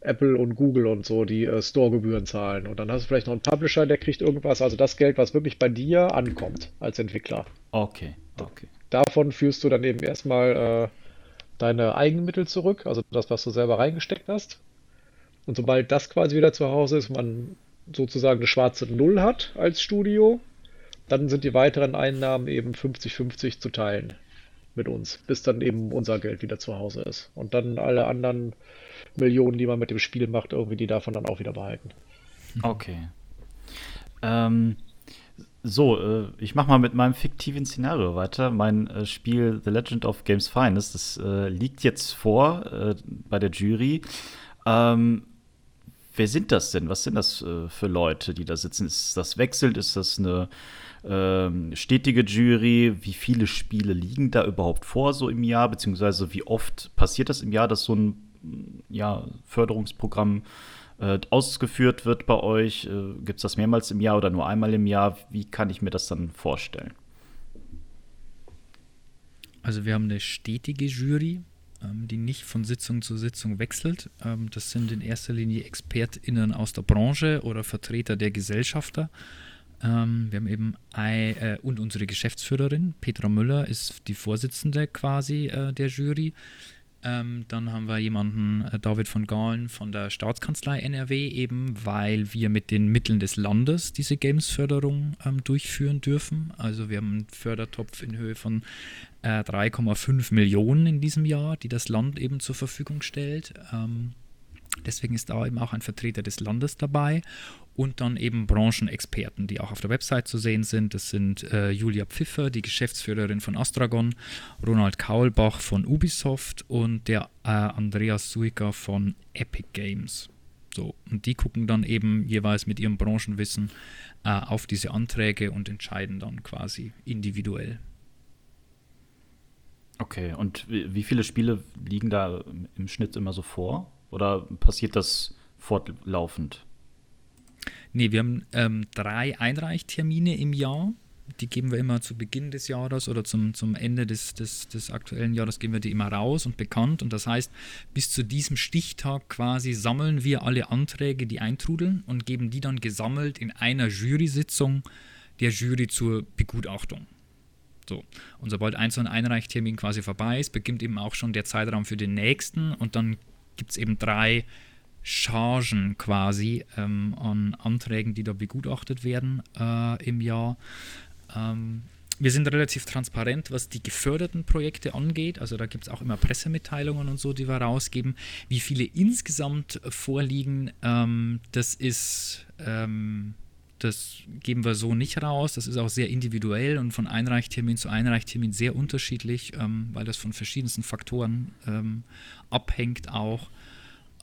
Apple und Google und so die äh, Store-Gebühren zahlen. Und dann hast du vielleicht noch einen Publisher, der kriegt irgendwas, also das Geld, was wirklich bei dir ankommt als Entwickler. Okay, okay. Davon führst du dann eben erstmal äh, deine Eigenmittel zurück, also das, was du selber reingesteckt hast. Und sobald das quasi wieder zu Hause ist, man sozusagen eine schwarze Null hat als Studio, dann sind die weiteren Einnahmen eben 50-50 zu teilen mit uns, bis dann eben unser Geld wieder zu Hause ist. Und dann alle anderen Millionen, die man mit dem Spiel macht, irgendwie die davon dann auch wieder behalten. Okay. Ähm, so, äh, ich mache mal mit meinem fiktiven Szenario weiter. Mein äh, Spiel The Legend of Games Finest, das äh, liegt jetzt vor äh, bei der Jury. Ähm, wer sind das denn? Was sind das äh, für Leute, die da sitzen? Ist das wechselt? Ist das eine ähm, stetige Jury? Wie viele Spiele liegen da überhaupt vor so im Jahr? Beziehungsweise wie oft passiert das im Jahr, dass so ein ja, Förderungsprogramm äh, ausgeführt wird bei euch? Äh, Gibt es das mehrmals im Jahr oder nur einmal im Jahr? Wie kann ich mir das dann vorstellen? Also wir haben eine stetige Jury, die nicht von Sitzung zu Sitzung wechselt. Ähm, das sind in erster Linie ExpertInnen aus der Branche oder Vertreter der Gesellschafter. Ähm, wir haben eben ein, äh, und unsere Geschäftsführerin, Petra Müller, ist die Vorsitzende quasi äh, der Jury. Ähm, dann haben wir jemanden, äh, David von Gahlen von der Staatskanzlei NRW, eben weil wir mit den Mitteln des Landes diese Games-Förderung ähm, durchführen dürfen. Also wir haben einen Fördertopf in Höhe von äh, 3,5 Millionen in diesem Jahr, die das Land eben zur Verfügung stellt. Ähm, deswegen ist da eben auch ein Vertreter des Landes dabei und dann eben Branchenexperten, die auch auf der Website zu sehen sind. Das sind äh, Julia Pfiffer, die Geschäftsführerin von Astragon, Ronald Kaulbach von Ubisoft und der äh, Andreas Suiker von Epic Games. So, und die gucken dann eben jeweils mit ihrem Branchenwissen äh, auf diese Anträge und entscheiden dann quasi individuell. Okay, und wie viele Spiele liegen da im Schnitt immer so vor? Oder passiert das fortlaufend? Nee, wir haben ähm, drei Einreichtermine im Jahr. Die geben wir immer zu Beginn des Jahres oder zum, zum Ende des, des, des aktuellen Jahres geben wir die immer raus und bekannt. Und das heißt, bis zu diesem Stichtag quasi sammeln wir alle Anträge, die eintrudeln und geben die dann gesammelt in einer Jury-Sitzung der Jury zur Begutachtung. So. Und sobald ein so ein Einreichtermin quasi vorbei ist, beginnt eben auch schon der Zeitraum für den nächsten und dann gibt es eben drei Chargen quasi ähm, an Anträgen, die da begutachtet werden äh, im Jahr. Ähm, wir sind relativ transparent, was die geförderten Projekte angeht. Also da gibt es auch immer Pressemitteilungen und so, die wir rausgeben. Wie viele insgesamt vorliegen, ähm, das ist, ähm, das geben wir so nicht raus. Das ist auch sehr individuell und von Einreichtermin zu Einreichtermin sehr unterschiedlich, ähm, weil das von verschiedensten Faktoren ähm, abhängt auch.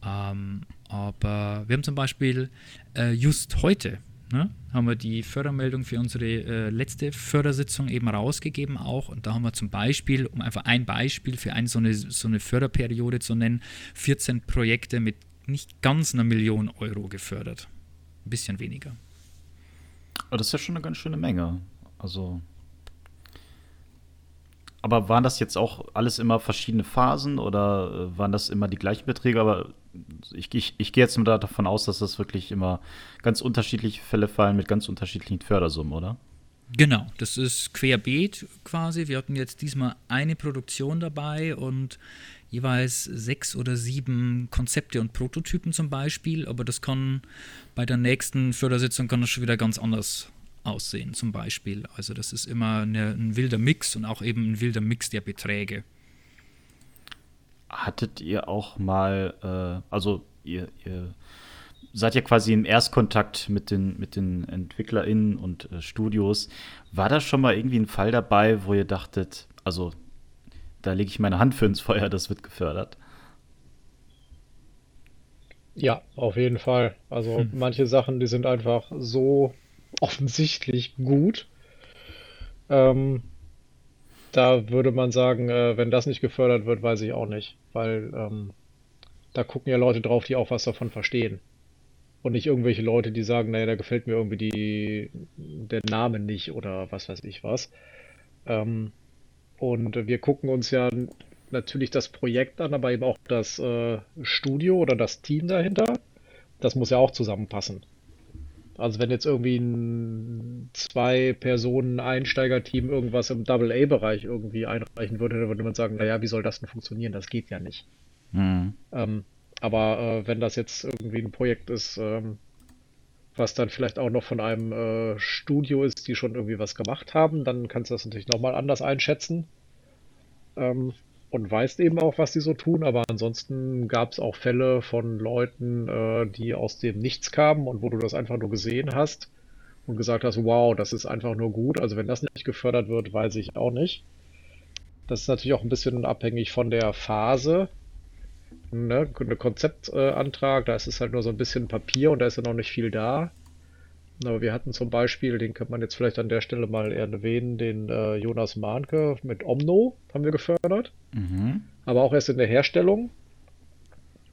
Ähm, aber wir haben zum Beispiel äh, just heute ne, haben wir die Fördermeldung für unsere äh, letzte Fördersitzung eben rausgegeben auch. Und da haben wir zum Beispiel, um einfach ein Beispiel für eine so eine, so eine Förderperiode zu nennen, 14 Projekte mit nicht ganz einer Million Euro gefördert. Ein bisschen weniger. Aber das ist ja schon eine ganz schöne Menge. Also aber waren das jetzt auch alles immer verschiedene Phasen oder äh, waren das immer die gleichen Beträge? Aber ich, ich, ich gehe jetzt nur davon aus, dass das wirklich immer ganz unterschiedliche Fälle fallen mit ganz unterschiedlichen Fördersummen, oder? Genau, das ist querbeet quasi. Wir hatten jetzt diesmal eine Produktion dabei und jeweils sechs oder sieben Konzepte und Prototypen zum Beispiel, aber das kann bei der nächsten Fördersitzung kann das schon wieder ganz anders aussehen, zum Beispiel. Also das ist immer eine, ein wilder Mix und auch eben ein wilder Mix der Beträge. Hattet ihr auch mal, äh, also ihr, ihr, seid ja quasi im Erstkontakt mit den, mit den EntwicklerInnen und äh, Studios. War da schon mal irgendwie ein Fall dabei, wo ihr dachtet, also da lege ich meine Hand für ins Feuer, das wird gefördert? Ja, auf jeden Fall. Also hm. manche Sachen, die sind einfach so offensichtlich gut. Ähm, da würde man sagen, äh, wenn das nicht gefördert wird, weiß ich auch nicht, weil ähm, da gucken ja Leute drauf, die auch was davon verstehen. Und nicht irgendwelche Leute, die sagen, naja, da gefällt mir irgendwie die, der Name nicht oder was weiß ich was. Ähm, und wir gucken uns ja natürlich das Projekt an, aber eben auch das äh, Studio oder das Team dahinter. Das muss ja auch zusammenpassen. Also wenn jetzt irgendwie ein zwei Personen Einsteigerteam irgendwas im Double-A-Bereich irgendwie einreichen würde, dann würde man sagen, naja, wie soll das denn funktionieren? Das geht ja nicht. Mhm. Ähm, Aber äh, wenn das jetzt irgendwie ein Projekt ist, ähm, was dann vielleicht auch noch von einem äh, Studio ist, die schon irgendwie was gemacht haben, dann kannst du das natürlich nochmal anders einschätzen. Ähm, und weißt eben auch, was die so tun. Aber ansonsten gab es auch Fälle von Leuten, äh, die aus dem Nichts kamen und wo du das einfach nur gesehen hast und gesagt hast, wow, das ist einfach nur gut. Also wenn das nicht gefördert wird, weiß ich auch nicht. Das ist natürlich auch ein bisschen abhängig von der Phase. Ne? Ein Konzeptantrag, da ist es halt nur so ein bisschen Papier und da ist ja noch nicht viel da. Aber wir hatten zum Beispiel, den könnte man jetzt vielleicht an der Stelle mal erwähnen, den äh, Jonas Mahnke mit Omno haben wir gefördert. Mhm. Aber auch erst in der Herstellung.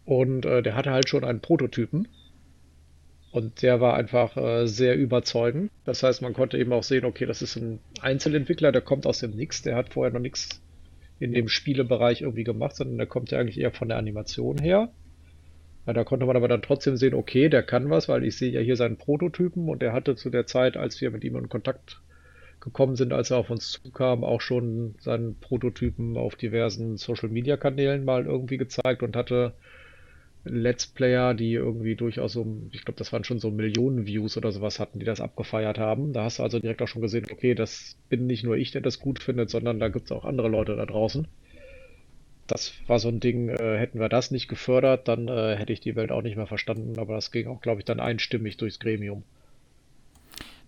Und äh, der hatte halt schon einen Prototypen. Und der war einfach äh, sehr überzeugend. Das heißt, man konnte eben auch sehen, okay, das ist ein Einzelentwickler, der kommt aus dem Nix, der hat vorher noch nichts in dem Spielebereich irgendwie gemacht, sondern der kommt ja eigentlich eher von der Animation her. Ja, da konnte man aber dann trotzdem sehen, okay, der kann was, weil ich sehe ja hier seinen Prototypen und der hatte zu der Zeit, als wir mit ihm in Kontakt gekommen sind, als er auf uns zukam, auch schon seinen Prototypen auf diversen Social-Media-Kanälen mal irgendwie gezeigt und hatte Let's Player, die irgendwie durchaus so, ich glaube, das waren schon so Millionen Views oder sowas hatten, die das abgefeiert haben. Da hast du also direkt auch schon gesehen, okay, das bin nicht nur ich, der das gut findet, sondern da gibt es auch andere Leute da draußen. Das war so ein Ding, äh, hätten wir das nicht gefördert, dann äh, hätte ich die Welt auch nicht mehr verstanden, aber das ging auch, glaube ich, dann einstimmig durchs Gremium.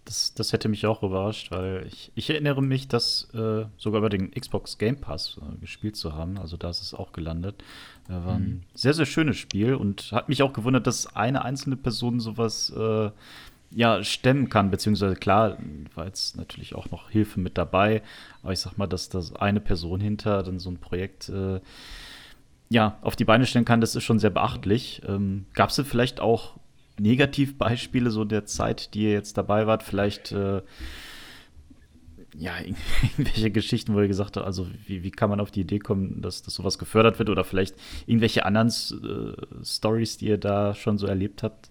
Das, das hätte mich auch überrascht, weil ich, ich erinnere mich, das äh, sogar über den Xbox Game Pass äh, gespielt zu haben. Also da ist es auch gelandet. Äh, war ein mhm. sehr, sehr schönes Spiel und hat mich auch gewundert, dass eine einzelne Person sowas äh, ja, stemmen kann, beziehungsweise klar, war jetzt natürlich auch noch Hilfe mit dabei, aber ich sag mal, dass das eine Person hinter dann so ein Projekt äh, ja, auf die Beine stellen kann, das ist schon sehr beachtlich. Ähm, Gab es vielleicht auch Negativbeispiele so der Zeit, die ihr jetzt dabei wart? Vielleicht äh, ja, irgendwelche Geschichten, wo ihr gesagt habt, also wie, wie kann man auf die Idee kommen, dass, dass sowas gefördert wird oder vielleicht irgendwelche anderen äh, Stories, die ihr da schon so erlebt habt?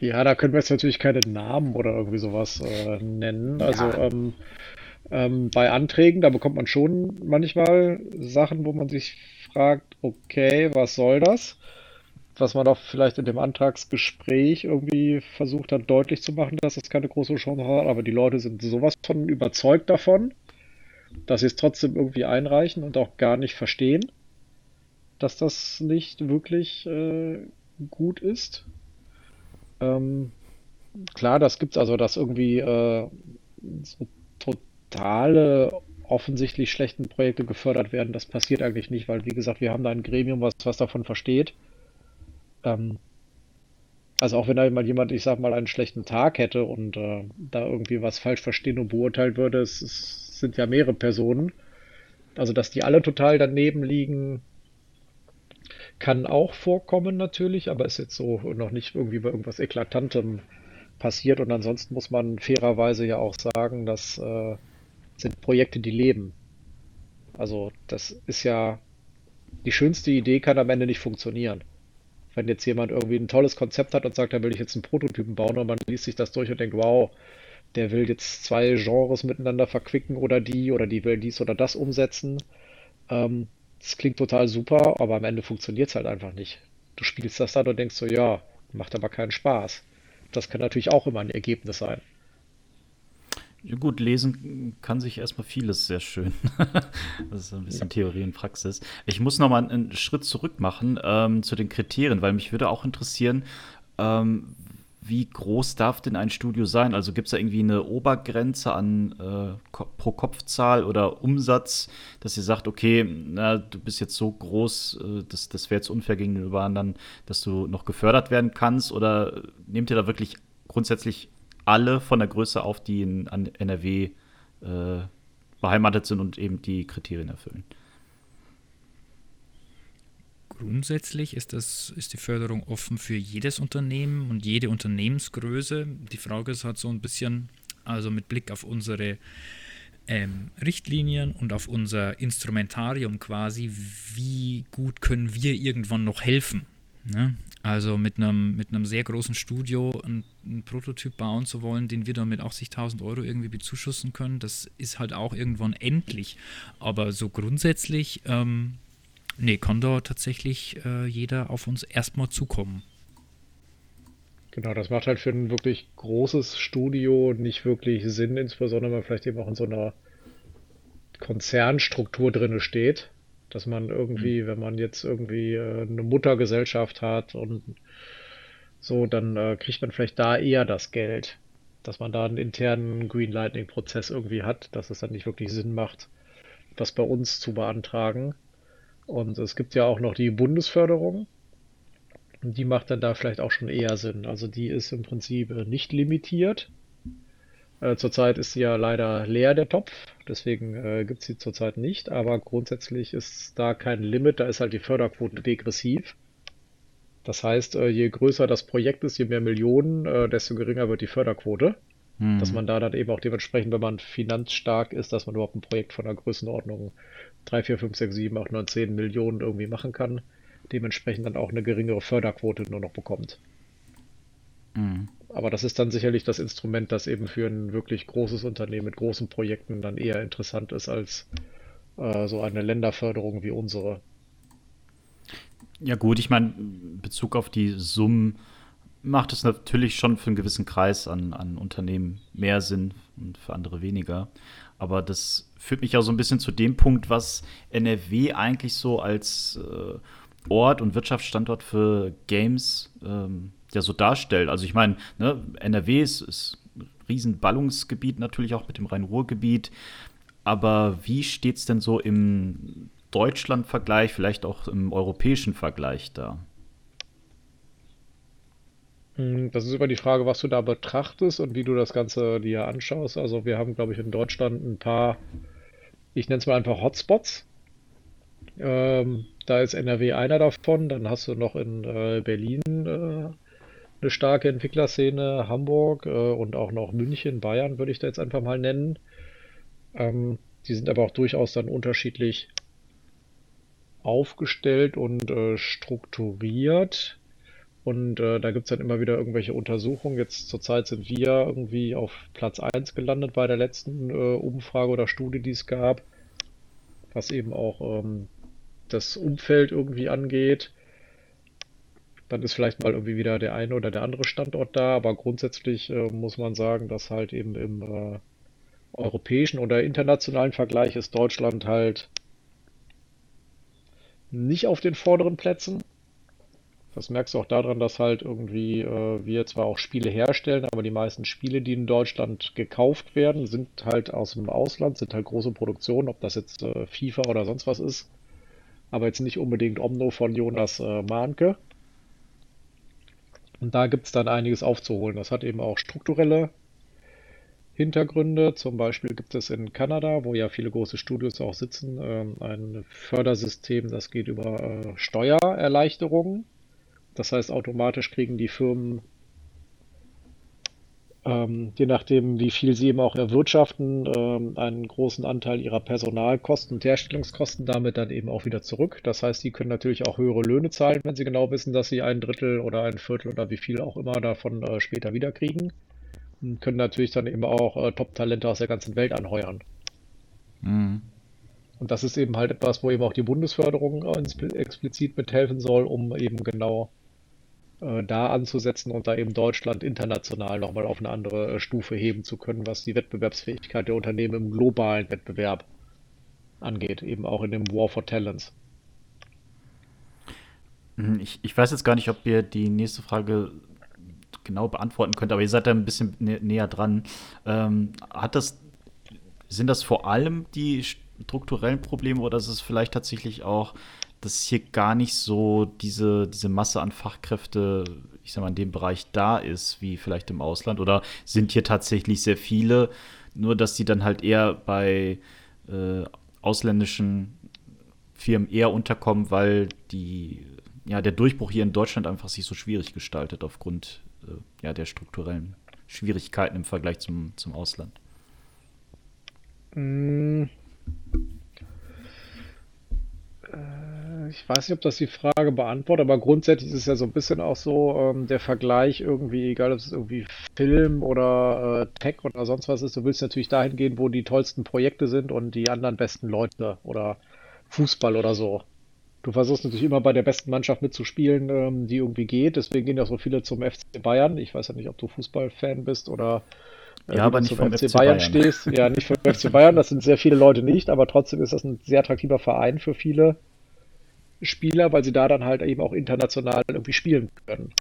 Ja, da können wir jetzt natürlich keine Namen oder irgendwie sowas äh, nennen. Also ja. ähm, ähm, bei Anträgen, da bekommt man schon manchmal Sachen, wo man sich fragt, okay, was soll das? was man auch vielleicht in dem Antragsgespräch irgendwie versucht hat deutlich zu machen, dass es keine große Chance hat, aber die Leute sind sowas von überzeugt davon, dass sie es trotzdem irgendwie einreichen und auch gar nicht verstehen, dass das nicht wirklich äh, gut ist. Ähm, klar, das gibt es also, dass irgendwie äh, so totale offensichtlich schlechten Projekte gefördert werden. Das passiert eigentlich nicht, weil wie gesagt, wir haben da ein Gremium, was was davon versteht ähm, also auch wenn da mal jemand, ich sag mal, einen schlechten Tag hätte und äh, da irgendwie was falsch verstehen und beurteilt würde, es, es, sind ja mehrere Personen. Also dass die alle total daneben liegen, kann auch vorkommen natürlich, aber ist jetzt so noch nicht irgendwie bei irgendwas Eklatantem passiert. Und ansonsten muss man fairerweise ja auch sagen, das äh, sind Projekte, die leben. Also das ist ja, die schönste Idee kann am Ende nicht funktionieren wenn jetzt jemand irgendwie ein tolles Konzept hat und sagt, da will ich jetzt einen Prototypen bauen und man liest sich das durch und denkt, wow, der will jetzt zwei Genres miteinander verquicken oder die oder die will dies oder das umsetzen. Ähm, das klingt total super, aber am Ende funktioniert es halt einfach nicht. Du spielst das dann und denkst so, ja, macht aber keinen Spaß. Das kann natürlich auch immer ein Ergebnis sein. Ja, gut, lesen kann sich erstmal vieles sehr schön. das ist ein bisschen ja. Theorie und Praxis. Ich muss noch mal einen Schritt zurück machen ähm, zu den Kriterien, weil mich würde auch interessieren, ähm, wie groß darf denn ein Studio sein? Also gibt es da irgendwie eine Obergrenze an äh, pro Kopfzahl oder Umsatz, dass ihr sagt, okay, na, du bist jetzt so groß, äh, das, das wäre jetzt unfair gegenüber anderen, dass du noch gefördert werden kannst? Oder nehmt ihr da wirklich grundsätzlich alle von der Größe auf, die in an NRW äh, beheimatet sind und eben die Kriterien erfüllen. Grundsätzlich ist, das, ist die Förderung offen für jedes Unternehmen und jede Unternehmensgröße. Die Frage ist halt so ein bisschen, also mit Blick auf unsere ähm, Richtlinien und auf unser Instrumentarium quasi, wie gut können wir irgendwann noch helfen? Ne? Also mit einem, mit einem sehr großen Studio einen, Prototyp bauen zu wollen, den wir dann mit 80.000 Euro irgendwie bezuschussen können, das ist halt auch irgendwann endlich. Aber so grundsätzlich ähm, Nee, Condor tatsächlich äh, jeder auf uns erstmal zukommen. Genau, das macht halt für ein wirklich großes Studio nicht wirklich Sinn, insbesondere wenn man vielleicht eben auch in so einer Konzernstruktur drin steht, dass man irgendwie, mhm. wenn man jetzt irgendwie äh, eine Muttergesellschaft hat und so, dann äh, kriegt man vielleicht da eher das Geld, dass man da einen internen Greenlightning-Prozess irgendwie hat, dass es dann nicht wirklich Sinn macht, das bei uns zu beantragen. Und es gibt ja auch noch die Bundesförderung, und die macht dann da vielleicht auch schon eher Sinn. Also die ist im Prinzip äh, nicht limitiert. Äh, zurzeit ist sie ja leider leer, der Topf. Deswegen äh, gibt es sie zurzeit nicht. Aber grundsätzlich ist da kein Limit. Da ist halt die Förderquote degressiv. Das heißt, äh, je größer das Projekt ist, je mehr Millionen, äh, desto geringer wird die Förderquote. Hm. Dass man da dann eben auch dementsprechend, wenn man finanzstark ist, dass man überhaupt ein Projekt von einer Größenordnung 3, 4, 5, 6, 7, 8, 9, 10 Millionen irgendwie machen kann dementsprechend dann auch eine geringere Förderquote nur noch bekommt. Mhm. Aber das ist dann sicherlich das Instrument, das eben für ein wirklich großes Unternehmen mit großen Projekten dann eher interessant ist als äh, so eine Länderförderung wie unsere. Ja gut, ich meine, Bezug auf die Summen macht es natürlich schon für einen gewissen Kreis an, an Unternehmen mehr Sinn und für andere weniger. Aber das führt mich ja so ein bisschen zu dem Punkt, was NRW eigentlich so als äh, Ort und Wirtschaftsstandort für Games ähm, ja so darstellt. Also ich meine, ne, NRW ist, ist ein Riesenballungsgebiet natürlich auch mit dem Rhein-Ruhr-Gebiet. Aber wie steht es denn so im Deutschland-Vergleich, vielleicht auch im europäischen Vergleich da? Hm, das ist immer die Frage, was du da betrachtest und wie du das Ganze dir anschaust. Also wir haben, glaube ich, in Deutschland ein paar, ich nenne es mal einfach Hotspots. Ähm, da ist NRW einer davon. Dann hast du noch in äh, Berlin äh, eine starke Entwicklerszene, Hamburg äh, und auch noch München, Bayern würde ich da jetzt einfach mal nennen. Ähm, die sind aber auch durchaus dann unterschiedlich aufgestellt und äh, strukturiert. Und äh, da gibt es dann immer wieder irgendwelche Untersuchungen. Jetzt zurzeit sind wir irgendwie auf Platz 1 gelandet bei der letzten äh, Umfrage oder Studie, die es gab, was eben auch ähm, das Umfeld irgendwie angeht. Dann ist vielleicht mal irgendwie wieder der eine oder der andere Standort da, aber grundsätzlich äh, muss man sagen, dass halt eben im äh, europäischen oder internationalen Vergleich ist Deutschland halt nicht auf den vorderen Plätzen. Das merkst du auch daran, dass halt irgendwie äh, wir zwar auch Spiele herstellen, aber die meisten Spiele, die in Deutschland gekauft werden, sind halt aus dem Ausland, sind halt große Produktionen, ob das jetzt äh, FIFA oder sonst was ist aber jetzt nicht unbedingt Omno von Jonas äh, Mahnke. Und da gibt es dann einiges aufzuholen. Das hat eben auch strukturelle Hintergründe. Zum Beispiel gibt es in Kanada, wo ja viele große Studios auch sitzen, ähm, ein Fördersystem, das geht über äh, Steuererleichterungen. Das heißt, automatisch kriegen die Firmen ähm, je nachdem, wie viel sie eben auch erwirtschaften, ähm, einen großen Anteil ihrer Personalkosten und Herstellungskosten damit dann eben auch wieder zurück. Das heißt, sie können natürlich auch höhere Löhne zahlen, wenn sie genau wissen, dass sie ein Drittel oder ein Viertel oder wie viel auch immer davon äh, später wiederkriegen. Und können natürlich dann eben auch äh, Top-Talente aus der ganzen Welt anheuern. Mhm. Und das ist eben halt etwas, wo eben auch die Bundesförderung äh, explizit mithelfen soll, um eben genau äh, da anzusetzen und da eben Deutschland international nochmal auf eine andere äh, Stufe heben zu können, was die Wettbewerbsfähigkeit der Unternehmen im globalen Wettbewerb angeht, eben auch in dem War for Talents. Hm, ich, ich weiß jetzt gar nicht, ob ihr die nächste Frage genau beantworten könnt, aber ihr seid da ein bisschen nä näher dran. Ähm, hat das, sind das vor allem die strukturellen Probleme oder ist es vielleicht tatsächlich auch dass hier gar nicht so diese, diese Masse an Fachkräfte, ich sag mal, in dem Bereich da ist, wie vielleicht im Ausland? Oder sind hier tatsächlich sehr viele, nur dass die dann halt eher bei äh, ausländischen Firmen eher unterkommen, weil die, ja, der Durchbruch hier in Deutschland einfach sich so schwierig gestaltet aufgrund äh, ja, der strukturellen Schwierigkeiten im Vergleich zum, zum Ausland? Mm. Ich weiß nicht, ob das die Frage beantwortet, aber grundsätzlich ist es ja so ein bisschen auch so ähm, der Vergleich irgendwie, egal ob es irgendwie Film oder äh, Tech oder sonst was ist, du willst natürlich dahin gehen, wo die tollsten Projekte sind und die anderen besten Leute oder Fußball oder so. Du versuchst natürlich immer bei der besten Mannschaft mitzuspielen, ähm, die irgendwie geht. Deswegen gehen ja so viele zum FC Bayern. Ich weiß ja nicht, ob du Fußballfan bist oder äh, ja, aber nicht vom FC, FC Bayern, Bayern stehst. Ja, nicht vom FC Bayern. Das sind sehr viele Leute nicht, aber trotzdem ist das ein sehr attraktiver Verein für viele Spieler, weil sie da dann halt eben auch international irgendwie spielen können.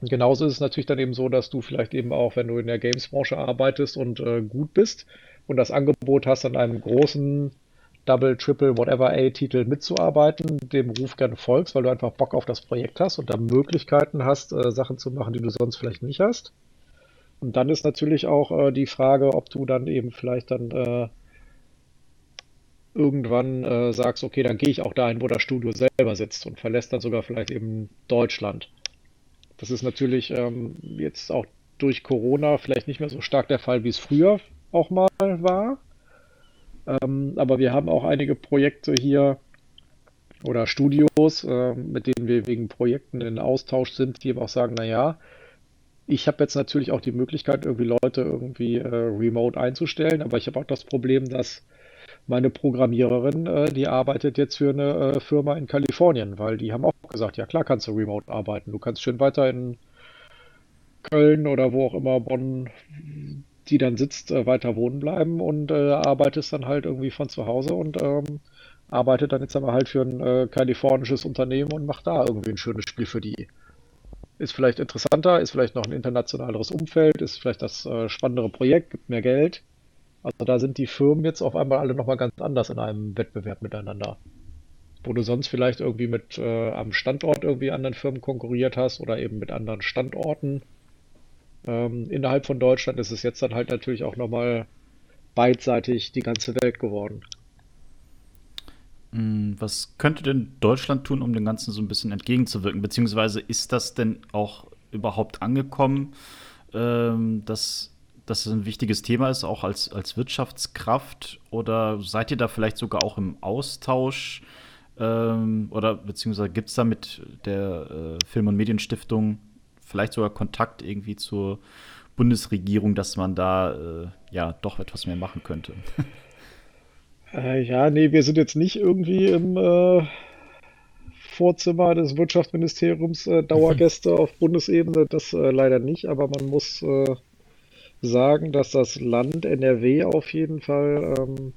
Und genauso ist es natürlich dann eben so, dass du vielleicht eben auch, wenn du in der Games-Branche arbeitest und äh, gut bist und das Angebot hast, an einem großen Double, Triple, whatever A-Titel mitzuarbeiten, dem Ruf gerne folgst, weil du einfach Bock auf das Projekt hast und da Möglichkeiten hast, äh, Sachen zu machen, die du sonst vielleicht nicht hast. Und dann ist natürlich auch äh, die Frage, ob du dann eben vielleicht dann äh, irgendwann äh, sagst, okay, dann gehe ich auch dahin, wo das Studio selber sitzt und verlässt dann sogar vielleicht eben Deutschland. Das ist natürlich ähm, jetzt auch durch Corona vielleicht nicht mehr so stark der Fall, wie es früher auch mal war. Ähm, aber wir haben auch einige Projekte hier oder Studios, äh, mit denen wir wegen Projekten in Austausch sind, die eben auch sagen, naja, ich habe jetzt natürlich auch die Möglichkeit, irgendwie Leute irgendwie äh, remote einzustellen, aber ich habe auch das Problem, dass meine Programmiererin, äh, die arbeitet jetzt für eine äh, Firma in Kalifornien, weil die haben auch gesagt, ja klar kannst du remote arbeiten. Du kannst schön weiter in Köln oder wo auch immer Bonn die dann sitzt, äh, weiter wohnen bleiben und äh, arbeitest dann halt irgendwie von zu Hause und ähm, arbeitet dann jetzt aber halt für ein äh, kalifornisches Unternehmen und macht da irgendwie ein schönes Spiel für die. Ist vielleicht interessanter, ist vielleicht noch ein internationaleres Umfeld, ist vielleicht das äh, spannendere Projekt, gibt mehr Geld. Also da sind die Firmen jetzt auf einmal alle nochmal ganz anders in einem Wettbewerb miteinander. Wo du sonst vielleicht irgendwie mit äh, am Standort irgendwie anderen Firmen konkurriert hast oder eben mit anderen Standorten ähm, innerhalb von Deutschland ist es jetzt dann halt natürlich auch nochmal beidseitig die ganze Welt geworden. Hm, was könnte denn Deutschland tun, um dem Ganzen so ein bisschen entgegenzuwirken? Beziehungsweise ist das denn auch überhaupt angekommen, ähm, dass das ein wichtiges Thema ist, auch als, als Wirtschaftskraft? Oder seid ihr da vielleicht sogar auch im Austausch? Ähm, oder beziehungsweise gibt es da mit der äh, Film- und Medienstiftung vielleicht sogar Kontakt irgendwie zur Bundesregierung, dass man da äh, ja doch etwas mehr machen könnte. Äh, ja, nee, wir sind jetzt nicht irgendwie im äh, Vorzimmer des Wirtschaftsministeriums äh, Dauergäste auf Bundesebene, das äh, leider nicht, aber man muss sagen, dass das Land NRW auf jeden Fall ähm,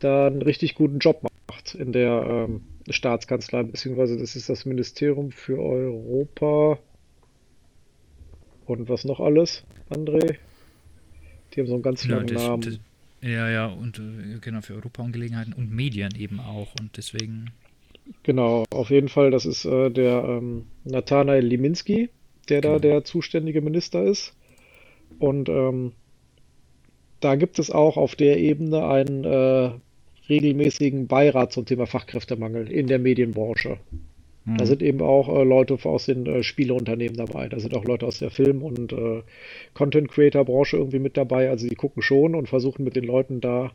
da einen richtig guten Job macht in der ähm, Staatskanzlei, beziehungsweise das ist das Ministerium für Europa und was noch alles, André? Die haben so einen ganz ja, langen das, Namen. Das, ja, ja, und äh, genau für Europaangelegenheiten und Medien eben auch und deswegen. Genau, auf jeden Fall, das ist äh, der ähm, Nathanael Liminski, der da genau. der zuständige Minister ist. Und ähm, da gibt es auch auf der Ebene einen äh, regelmäßigen Beirat zum Thema Fachkräftemangel in der Medienbranche. Da mhm. sind eben auch äh, Leute aus den äh, Spieleunternehmen dabei. Da sind auch Leute aus der Film- und äh, Content-Creator-Branche irgendwie mit dabei. Also die gucken schon und versuchen mit den Leuten da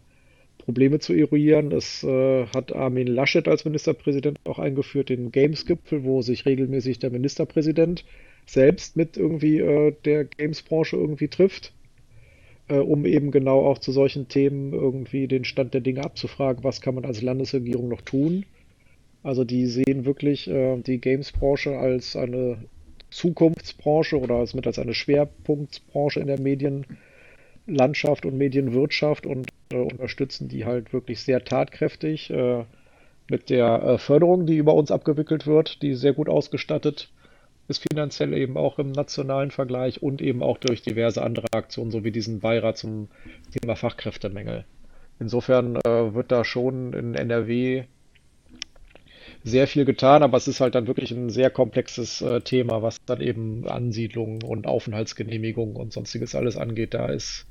Probleme zu eruieren. Es äh, hat Armin Laschet als Ministerpräsident auch eingeführt den Games-Gipfel, wo sich regelmäßig der Ministerpräsident selbst mit irgendwie äh, der Games-Branche irgendwie trifft, äh, um eben genau auch zu solchen Themen irgendwie den Stand der Dinge abzufragen, was kann man als Landesregierung noch tun? Also die sehen wirklich äh, die Games-Branche als eine Zukunftsbranche oder als mit als eine Schwerpunktbranche in der Medienlandschaft und Medienwirtschaft und äh, unterstützen die halt wirklich sehr tatkräftig äh, mit der äh, Förderung, die über uns abgewickelt wird, die sehr gut ausgestattet ist finanziell eben auch im nationalen Vergleich und eben auch durch diverse andere Aktionen, so wie diesen Beirat zum Thema Fachkräftemängel. Insofern äh, wird da schon in NRW sehr viel getan, aber es ist halt dann wirklich ein sehr komplexes äh, Thema, was dann eben Ansiedlungen und Aufenthaltsgenehmigungen und sonstiges alles angeht. Da ist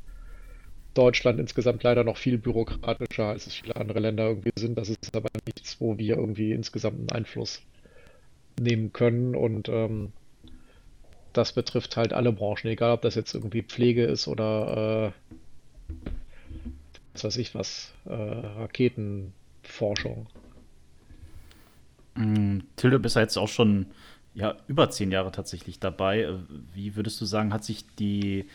Deutschland insgesamt leider noch viel bürokratischer, als es viele andere Länder irgendwie sind. Das ist aber nichts, wo wir irgendwie insgesamt einen Einfluss nehmen können und ähm, das betrifft halt alle Branchen, egal ob das jetzt irgendwie Pflege ist oder äh, was weiß ich was, äh, Raketenforschung. Mm, Tilde, bist ja jetzt auch schon ja, über zehn Jahre tatsächlich dabei. Äh, wie würdest du sagen, hat sich die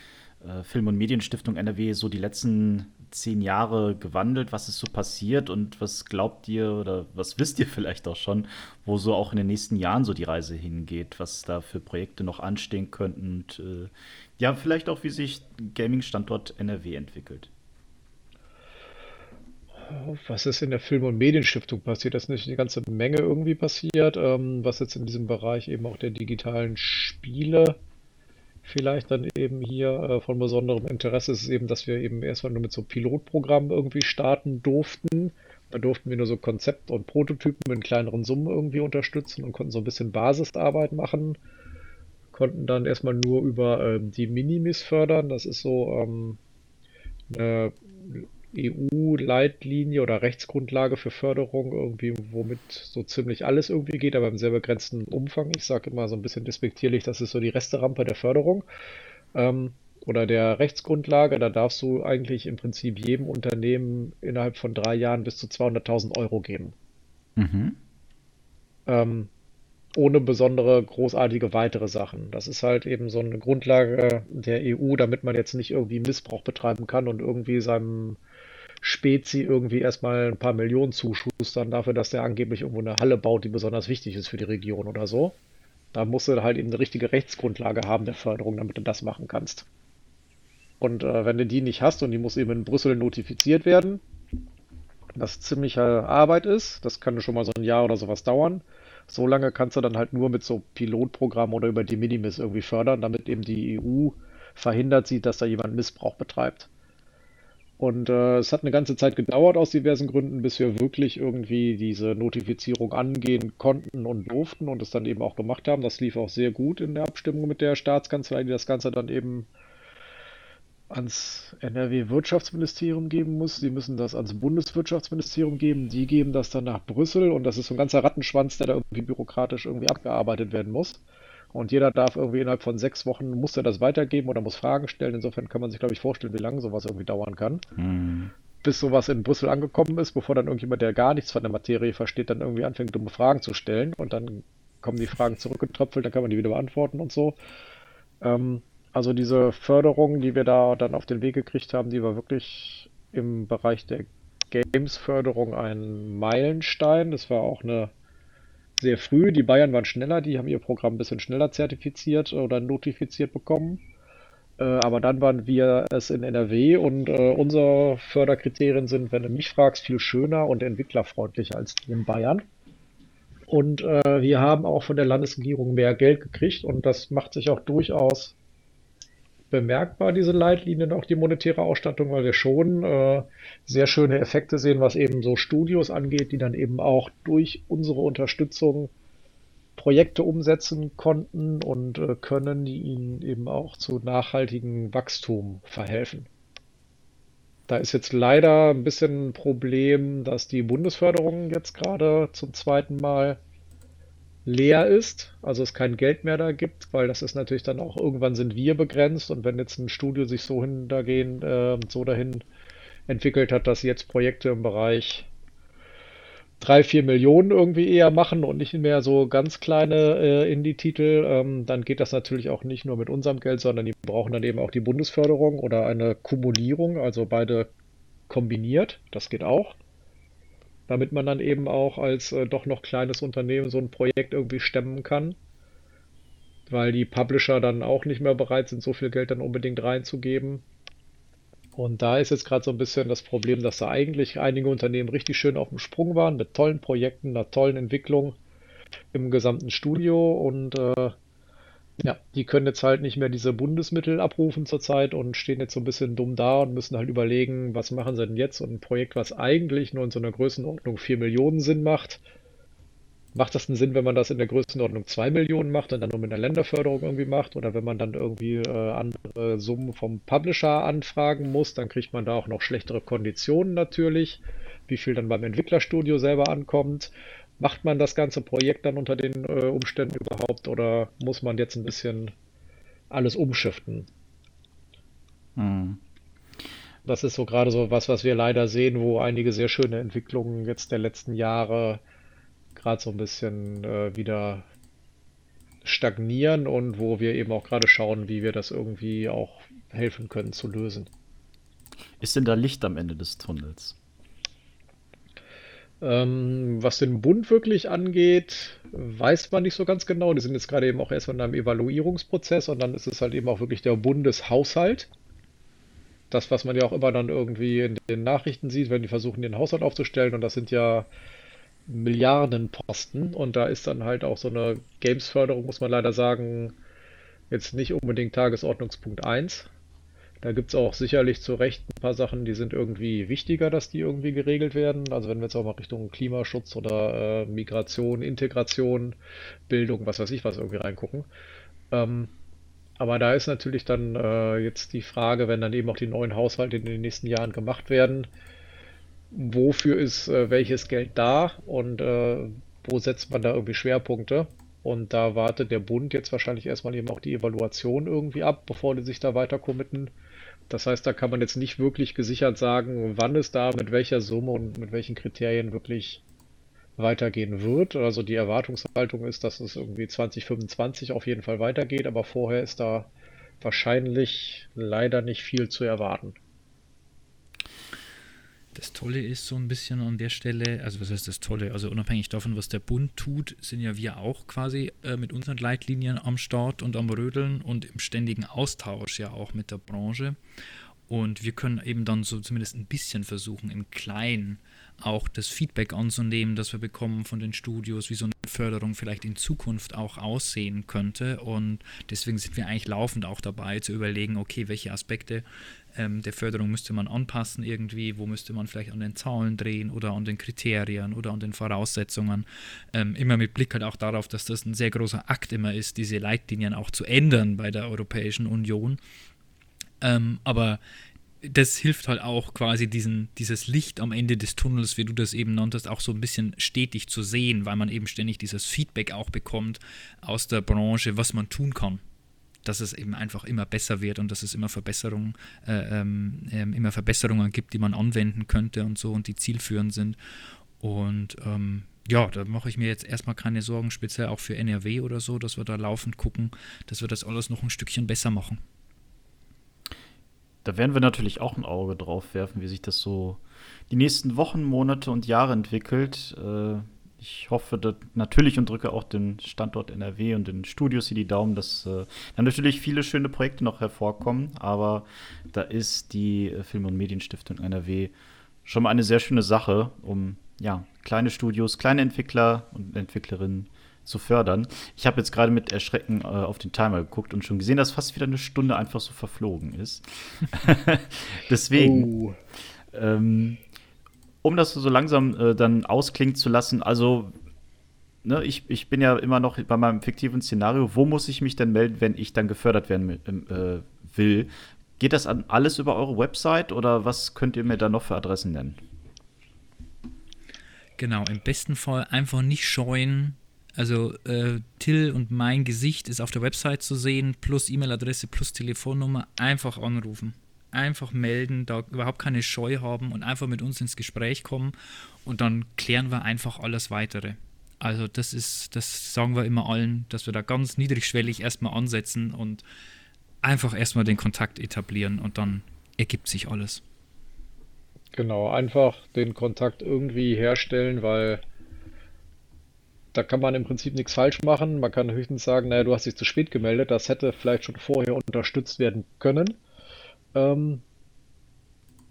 äh, Film- und Medienstiftung NRW so die letzten zehn Jahre gewandelt? Was ist so passiert und was glaubt ihr oder was wisst ihr vielleicht auch schon, wo so auch in den nächsten Jahren so die Reise hingeht, was da für Projekte noch anstehen könnten und äh, ja, vielleicht auch, wie sich Gaming-Standort NRW entwickelt? Was ist in der Film- und Medienstiftung passiert? Das ist nicht eine ganze Menge irgendwie passiert, ähm, was jetzt in diesem Bereich eben auch der digitalen Spiele vielleicht dann eben hier äh, von besonderem Interesse ist, eben, dass wir eben erstmal nur mit so Pilotprogrammen irgendwie starten durften. Da durften wir nur so Konzept- und Prototypen in kleineren Summen irgendwie unterstützen und konnten so ein bisschen Basisarbeit machen. Konnten dann erstmal nur über ähm, die Minimis fördern. Das ist so ähm, eine EU-Leitlinie oder Rechtsgrundlage für Förderung, irgendwie, womit so ziemlich alles irgendwie geht, aber im sehr begrenzten Umfang. Ich sage immer so ein bisschen despektierlich, das ist so die Resterampe der Förderung ähm, oder der Rechtsgrundlage. Da darfst du eigentlich im Prinzip jedem Unternehmen innerhalb von drei Jahren bis zu 200.000 Euro geben. Mhm. Ähm, ohne besondere großartige weitere Sachen. Das ist halt eben so eine Grundlage der EU, damit man jetzt nicht irgendwie Missbrauch betreiben kann und irgendwie seinem Spezi irgendwie erstmal ein paar Millionen zuschustern dafür, dass der angeblich irgendwo eine Halle baut, die besonders wichtig ist für die Region oder so. Da musst du halt eben eine richtige Rechtsgrundlage haben der Förderung, damit du das machen kannst. Und äh, wenn du die nicht hast und die muss eben in Brüssel notifiziert werden, was ziemliche Arbeit ist, das kann schon mal so ein Jahr oder sowas dauern. So lange kannst du dann halt nur mit so Pilotprogrammen oder über die Minimis irgendwie fördern, damit eben die EU verhindert sieht, dass da jemand Missbrauch betreibt. Und äh, es hat eine ganze Zeit gedauert aus diversen Gründen, bis wir wirklich irgendwie diese Notifizierung angehen konnten und durften und es dann eben auch gemacht haben. Das lief auch sehr gut in der Abstimmung mit der Staatskanzlei, die das Ganze dann eben ans NRW-Wirtschaftsministerium geben muss. Sie müssen das ans Bundeswirtschaftsministerium geben. Die geben das dann nach Brüssel und das ist so ein ganzer Rattenschwanz, der da irgendwie bürokratisch irgendwie abgearbeitet werden muss. Und jeder darf irgendwie innerhalb von sechs Wochen, muss er das weitergeben oder muss Fragen stellen. Insofern kann man sich, glaube ich, vorstellen, wie lange sowas irgendwie dauern kann. Mhm. Bis sowas in Brüssel angekommen ist, bevor dann irgendjemand, der gar nichts von der Materie versteht, dann irgendwie anfängt, dumme Fragen zu stellen. Und dann kommen die Fragen zurückgetröpfelt, dann kann man die wieder beantworten und so. Ähm, also diese Förderung, die wir da dann auf den Weg gekriegt haben, die war wirklich im Bereich der Games-Förderung ein Meilenstein. Das war auch eine sehr früh. Die Bayern waren schneller, die haben ihr Programm ein bisschen schneller zertifiziert oder notifiziert bekommen. Äh, aber dann waren wir es in NRW und äh, unsere Förderkriterien sind, wenn du mich fragst, viel schöner und entwicklerfreundlicher als die in Bayern. Und äh, wir haben auch von der Landesregierung mehr Geld gekriegt und das macht sich auch durchaus bemerkbar, diese Leitlinien, auch die monetäre Ausstattung, weil wir schon äh, sehr schöne Effekte sehen, was eben so Studios angeht, die dann eben auch durch unsere Unterstützung Projekte umsetzen konnten und äh, können, die ihnen eben auch zu nachhaltigem Wachstum verhelfen. Da ist jetzt leider ein bisschen ein Problem, dass die Bundesförderung jetzt gerade zum zweiten Mal leer ist, also es kein Geld mehr da gibt, weil das ist natürlich dann auch irgendwann sind wir begrenzt und wenn jetzt ein Studio sich so hingehen, äh, so dahin entwickelt hat, dass sie jetzt Projekte im Bereich drei, vier Millionen irgendwie eher machen und nicht mehr so ganz kleine äh, Indie-Titel, ähm, dann geht das natürlich auch nicht nur mit unserem Geld, sondern die brauchen dann eben auch die Bundesförderung oder eine Kumulierung, also beide kombiniert, das geht auch damit man dann eben auch als äh, doch noch kleines Unternehmen so ein Projekt irgendwie stemmen kann, weil die Publisher dann auch nicht mehr bereit sind, so viel Geld dann unbedingt reinzugeben. Und da ist jetzt gerade so ein bisschen das Problem, dass da eigentlich einige Unternehmen richtig schön auf dem Sprung waren mit tollen Projekten, einer tollen Entwicklung im gesamten Studio und äh, ja, die können jetzt halt nicht mehr diese Bundesmittel abrufen zurzeit und stehen jetzt so ein bisschen dumm da und müssen halt überlegen, was machen sie denn jetzt? Und ein Projekt, was eigentlich nur in so einer Größenordnung 4 Millionen Sinn macht, macht das einen Sinn, wenn man das in der Größenordnung 2 Millionen macht und dann nur mit einer Länderförderung irgendwie macht? Oder wenn man dann irgendwie äh, andere Summen vom Publisher anfragen muss, dann kriegt man da auch noch schlechtere Konditionen natürlich, wie viel dann beim Entwicklerstudio selber ankommt. Macht man das ganze Projekt dann unter den äh, Umständen überhaupt oder muss man jetzt ein bisschen alles umschiften? Hm. Das ist so gerade so was, was wir leider sehen, wo einige sehr schöne Entwicklungen jetzt der letzten Jahre gerade so ein bisschen äh, wieder stagnieren und wo wir eben auch gerade schauen, wie wir das irgendwie auch helfen können zu lösen. Ist denn da Licht am Ende des Tunnels? Ähm, was den Bund wirklich angeht, weiß man nicht so ganz genau. Die sind jetzt gerade eben auch erstmal in einem Evaluierungsprozess und dann ist es halt eben auch wirklich der Bundeshaushalt. Das, was man ja auch immer dann irgendwie in den Nachrichten sieht, wenn die versuchen, den Haushalt aufzustellen und das sind ja Milliardenposten und da ist dann halt auch so eine Games-Förderung, muss man leider sagen, jetzt nicht unbedingt Tagesordnungspunkt 1. Da gibt es auch sicherlich zu Recht ein paar Sachen, die sind irgendwie wichtiger, dass die irgendwie geregelt werden. Also wenn wir jetzt auch mal Richtung Klimaschutz oder äh, Migration, Integration, Bildung, was weiß ich was irgendwie reingucken. Ähm, aber da ist natürlich dann äh, jetzt die Frage, wenn dann eben auch die neuen Haushalte in den nächsten Jahren gemacht werden, wofür ist äh, welches Geld da und äh, wo setzt man da irgendwie Schwerpunkte? Und da wartet der Bund jetzt wahrscheinlich erstmal eben auch die Evaluation irgendwie ab, bevor die sich da weiter committen. Das heißt, da kann man jetzt nicht wirklich gesichert sagen, wann es da mit welcher Summe und mit welchen Kriterien wirklich weitergehen wird. Also die Erwartungshaltung ist, dass es irgendwie 2025 auf jeden Fall weitergeht, aber vorher ist da wahrscheinlich leider nicht viel zu erwarten. Das Tolle ist so ein bisschen an der Stelle, also was heißt das Tolle? Also unabhängig davon, was der Bund tut, sind ja wir auch quasi äh, mit unseren Leitlinien am Start und am Rödeln und im ständigen Austausch ja auch mit der Branche. Und wir können eben dann so zumindest ein bisschen versuchen, im Kleinen auch das Feedback anzunehmen, das wir bekommen von den Studios, wie so eine Förderung vielleicht in Zukunft auch aussehen könnte. Und deswegen sind wir eigentlich laufend auch dabei zu überlegen, okay, welche Aspekte ähm, der Förderung müsste man anpassen irgendwie, wo müsste man vielleicht an den Zahlen drehen oder an den Kriterien oder an den Voraussetzungen. Ähm, immer mit Blick halt auch darauf, dass das ein sehr großer Akt immer ist, diese Leitlinien auch zu ändern bei der Europäischen Union. Ähm, aber das hilft halt auch quasi diesen, dieses Licht am Ende des Tunnels, wie du das eben nanntest, auch so ein bisschen stetig zu sehen, weil man eben ständig dieses Feedback auch bekommt aus der Branche, was man tun kann dass es eben einfach immer besser wird und dass es immer Verbesserungen, äh, ähm, ähm, immer Verbesserungen gibt, die man anwenden könnte und so und die zielführend sind. Und ähm, ja, da mache ich mir jetzt erstmal keine Sorgen, speziell auch für NRW oder so, dass wir da laufend gucken, dass wir das alles noch ein Stückchen besser machen. Da werden wir natürlich auch ein Auge drauf werfen, wie sich das so die nächsten Wochen, Monate und Jahre entwickelt. Äh, ich hoffe natürlich und drücke auch den Standort NRW und den Studios hier die Daumen, dass äh, dann natürlich viele schöne Projekte noch hervorkommen. Aber da ist die äh, Film- und Medienstiftung NRW schon mal eine sehr schöne Sache, um ja, kleine Studios, kleine Entwickler und Entwicklerinnen zu fördern. Ich habe jetzt gerade mit Erschrecken äh, auf den Timer geguckt und schon gesehen, dass fast wieder eine Stunde einfach so verflogen ist. Deswegen. Oh. Ähm, um das so langsam äh, dann ausklingen zu lassen, also ne, ich, ich bin ja immer noch bei meinem fiktiven Szenario, wo muss ich mich denn melden, wenn ich dann gefördert werden äh, will? Geht das an alles über eure Website oder was könnt ihr mir da noch für Adressen nennen? Genau, im besten Fall einfach nicht scheuen. Also äh, Till und mein Gesicht ist auf der Website zu sehen, plus E-Mail-Adresse, plus Telefonnummer. Einfach anrufen einfach melden, da überhaupt keine Scheu haben und einfach mit uns ins Gespräch kommen und dann klären wir einfach alles weitere. Also das ist, das sagen wir immer allen, dass wir da ganz niedrigschwellig erstmal ansetzen und einfach erstmal den Kontakt etablieren und dann ergibt sich alles. Genau, einfach den Kontakt irgendwie herstellen, weil da kann man im Prinzip nichts falsch machen. Man kann höchstens sagen, naja, du hast dich zu spät gemeldet, das hätte vielleicht schon vorher unterstützt werden können. Ähm,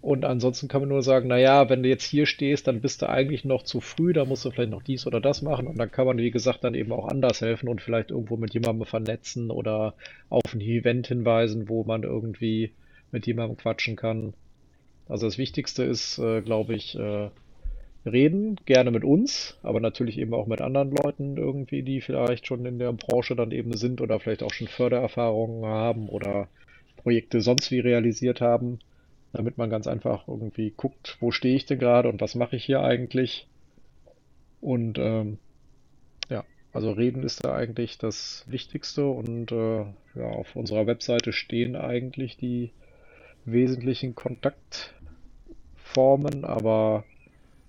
und ansonsten kann man nur sagen, naja, wenn du jetzt hier stehst, dann bist du eigentlich noch zu früh, da musst du vielleicht noch dies oder das machen. Und dann kann man, wie gesagt, dann eben auch anders helfen und vielleicht irgendwo mit jemandem vernetzen oder auf ein Event hinweisen, wo man irgendwie mit jemandem quatschen kann. Also das Wichtigste ist, äh, glaube ich, äh, reden, gerne mit uns, aber natürlich eben auch mit anderen Leuten irgendwie, die vielleicht schon in der Branche dann eben sind oder vielleicht auch schon Fördererfahrungen haben oder Projekte sonst wie realisiert haben, damit man ganz einfach irgendwie guckt, wo stehe ich denn gerade und was mache ich hier eigentlich. Und ähm, ja, also reden ist da eigentlich das Wichtigste und äh, ja, auf unserer Webseite stehen eigentlich die wesentlichen Kontaktformen, aber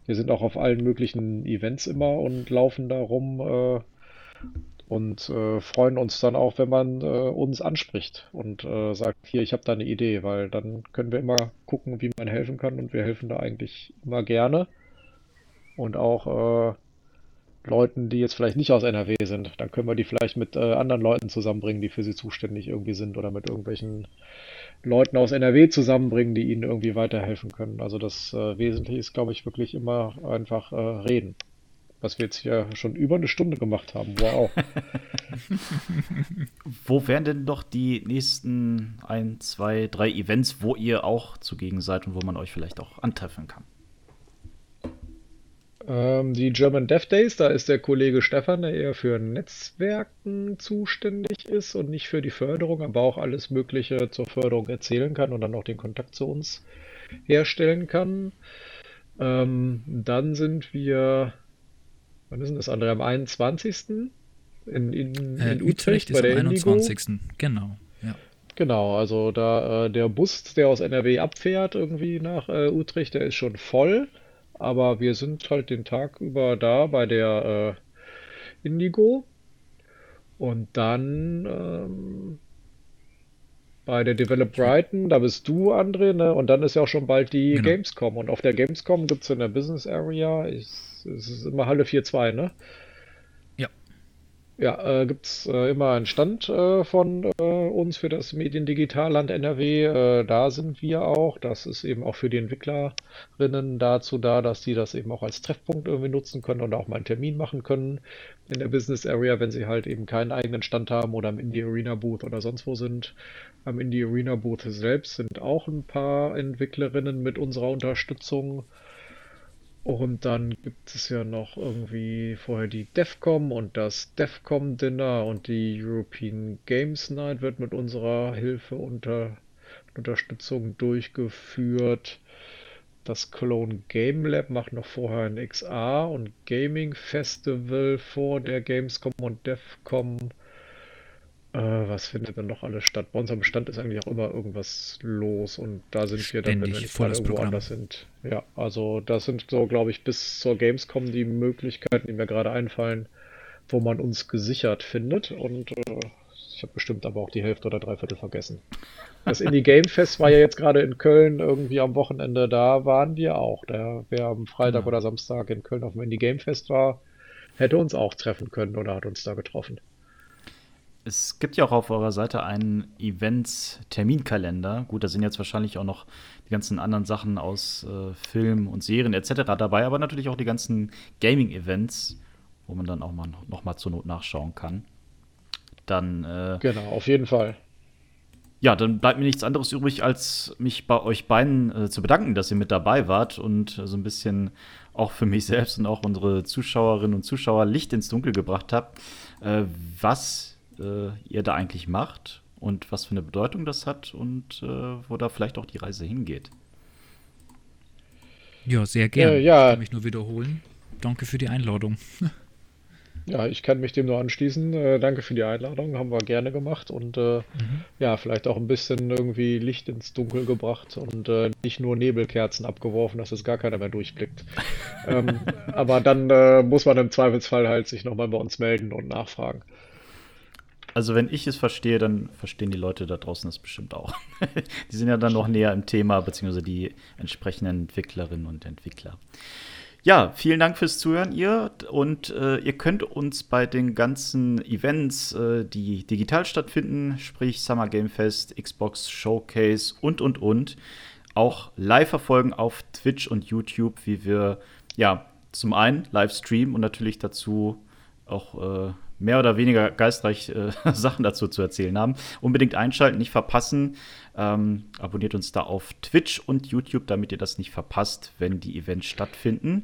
wir sind auch auf allen möglichen Events immer und laufen da rum äh, und äh, freuen uns dann auch, wenn man äh, uns anspricht und äh, sagt, hier, ich habe da eine Idee, weil dann können wir immer gucken, wie man helfen kann und wir helfen da eigentlich immer gerne. Und auch äh, Leuten, die jetzt vielleicht nicht aus NRW sind, dann können wir die vielleicht mit äh, anderen Leuten zusammenbringen, die für sie zuständig irgendwie sind oder mit irgendwelchen Leuten aus NRW zusammenbringen, die ihnen irgendwie weiterhelfen können. Also das äh, Wesentliche ist, glaube ich, wirklich immer einfach reden was wir jetzt hier schon über eine Stunde gemacht haben. Wow. wo wären denn doch die nächsten ein, zwei, drei Events, wo ihr auch zugegen seid und wo man euch vielleicht auch antreffen kann? Ähm, die German Dev Days, da ist der Kollege Stefan, der eher für Netzwerken zuständig ist und nicht für die Förderung, aber auch alles Mögliche zur Förderung erzählen kann und dann auch den Kontakt zu uns herstellen kann. Ähm, dann sind wir wann ist denn das andere? Am 21. In, in, äh, in Utrecht, Utrecht bei der am 21. Indigo. Genau, ja. Genau, also da äh, der Bus, der aus NRW abfährt irgendwie nach äh, Utrecht, der ist schon voll, aber wir sind halt den Tag über da bei der äh, Indigo und dann ähm, bei der Develop Brighton, da bist du, André, ne? Und dann ist ja auch schon bald die genau. Gamescom. Und auf der Gamescom gibt es in der Business Area, ich es ist immer Halle 4.2, ne? Ja. Äh, gibt es äh, immer einen Stand äh, von äh, uns für das Mediendigitalland NRW. Äh, da sind wir auch. Das ist eben auch für die Entwicklerinnen dazu da, dass die das eben auch als Treffpunkt irgendwie nutzen können und auch mal einen Termin machen können in der Business Area, wenn sie halt eben keinen eigenen Stand haben oder im Indie Arena Booth oder sonst wo sind. Am Indie Arena Booth selbst sind auch ein paar Entwicklerinnen mit unserer Unterstützung. Und dann gibt es ja noch irgendwie vorher die DEFCOM und das DEFCOM Dinner und die European Games Night wird mit unserer Hilfe unter Unterstützung durchgeführt. Das Cologne Game Lab macht noch vorher ein XA und Gaming Festival vor der Gamescom und DEFCOM. Äh, was findet denn noch alles statt? Bei uns am Stand ist eigentlich auch immer irgendwas los und da sind wir dann, wenn wir nicht irgendwo Programm. anders sind. Ja, also das sind so, glaube ich, bis zur Gamescom die Möglichkeiten, die mir gerade einfallen, wo man uns gesichert findet und äh, ich habe bestimmt aber auch die Hälfte oder Dreiviertel vergessen. Das Indie Game Fest war ja jetzt gerade in Köln irgendwie am Wochenende, da waren wir auch. Da, wer am Freitag ja. oder Samstag in Köln auf dem Indie Game Fest war, hätte uns auch treffen können oder hat uns da getroffen. Es gibt ja auch auf eurer Seite einen Events-Terminkalender. Gut, da sind jetzt wahrscheinlich auch noch die ganzen anderen Sachen aus äh, Film und Serien etc. dabei, aber natürlich auch die ganzen Gaming-Events, wo man dann auch mal noch mal zur Not nachschauen kann. Dann äh, genau, auf jeden Fall. Ja, dann bleibt mir nichts anderes übrig, als mich bei euch beiden äh, zu bedanken, dass ihr mit dabei wart und so ein bisschen auch für mich selbst und auch unsere Zuschauerinnen und Zuschauer Licht ins Dunkel gebracht habt, äh, was äh, ihr da eigentlich macht und was für eine Bedeutung das hat und äh, wo da vielleicht auch die Reise hingeht. Ja, sehr gerne. Äh, ja. Ich kann mich nur wiederholen. Danke für die Einladung. Ja, ich kann mich dem nur anschließen. Äh, danke für die Einladung, haben wir gerne gemacht und äh, mhm. ja, vielleicht auch ein bisschen irgendwie Licht ins Dunkel gebracht und äh, nicht nur Nebelkerzen abgeworfen, dass es gar keiner mehr durchblickt. ähm, aber dann äh, muss man im Zweifelsfall halt sich nochmal bei uns melden und nachfragen. Also wenn ich es verstehe, dann verstehen die Leute da draußen das bestimmt auch. die sind ja dann noch näher im Thema, beziehungsweise die entsprechenden Entwicklerinnen und Entwickler. Ja, vielen Dank fürs Zuhören, ihr. Und äh, ihr könnt uns bei den ganzen Events, äh, die digital stattfinden, sprich Summer Game Fest, Xbox Showcase und, und, und, auch live verfolgen auf Twitch und YouTube, wie wir, ja, zum einen live streamen und natürlich dazu auch äh, mehr oder weniger geistreich äh, Sachen dazu zu erzählen haben. Unbedingt einschalten, nicht verpassen. Ähm, abonniert uns da auf Twitch und YouTube, damit ihr das nicht verpasst, wenn die Events stattfinden.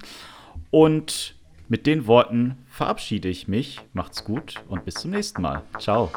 Und mit den Worten verabschiede ich mich. Macht's gut und bis zum nächsten Mal. Ciao.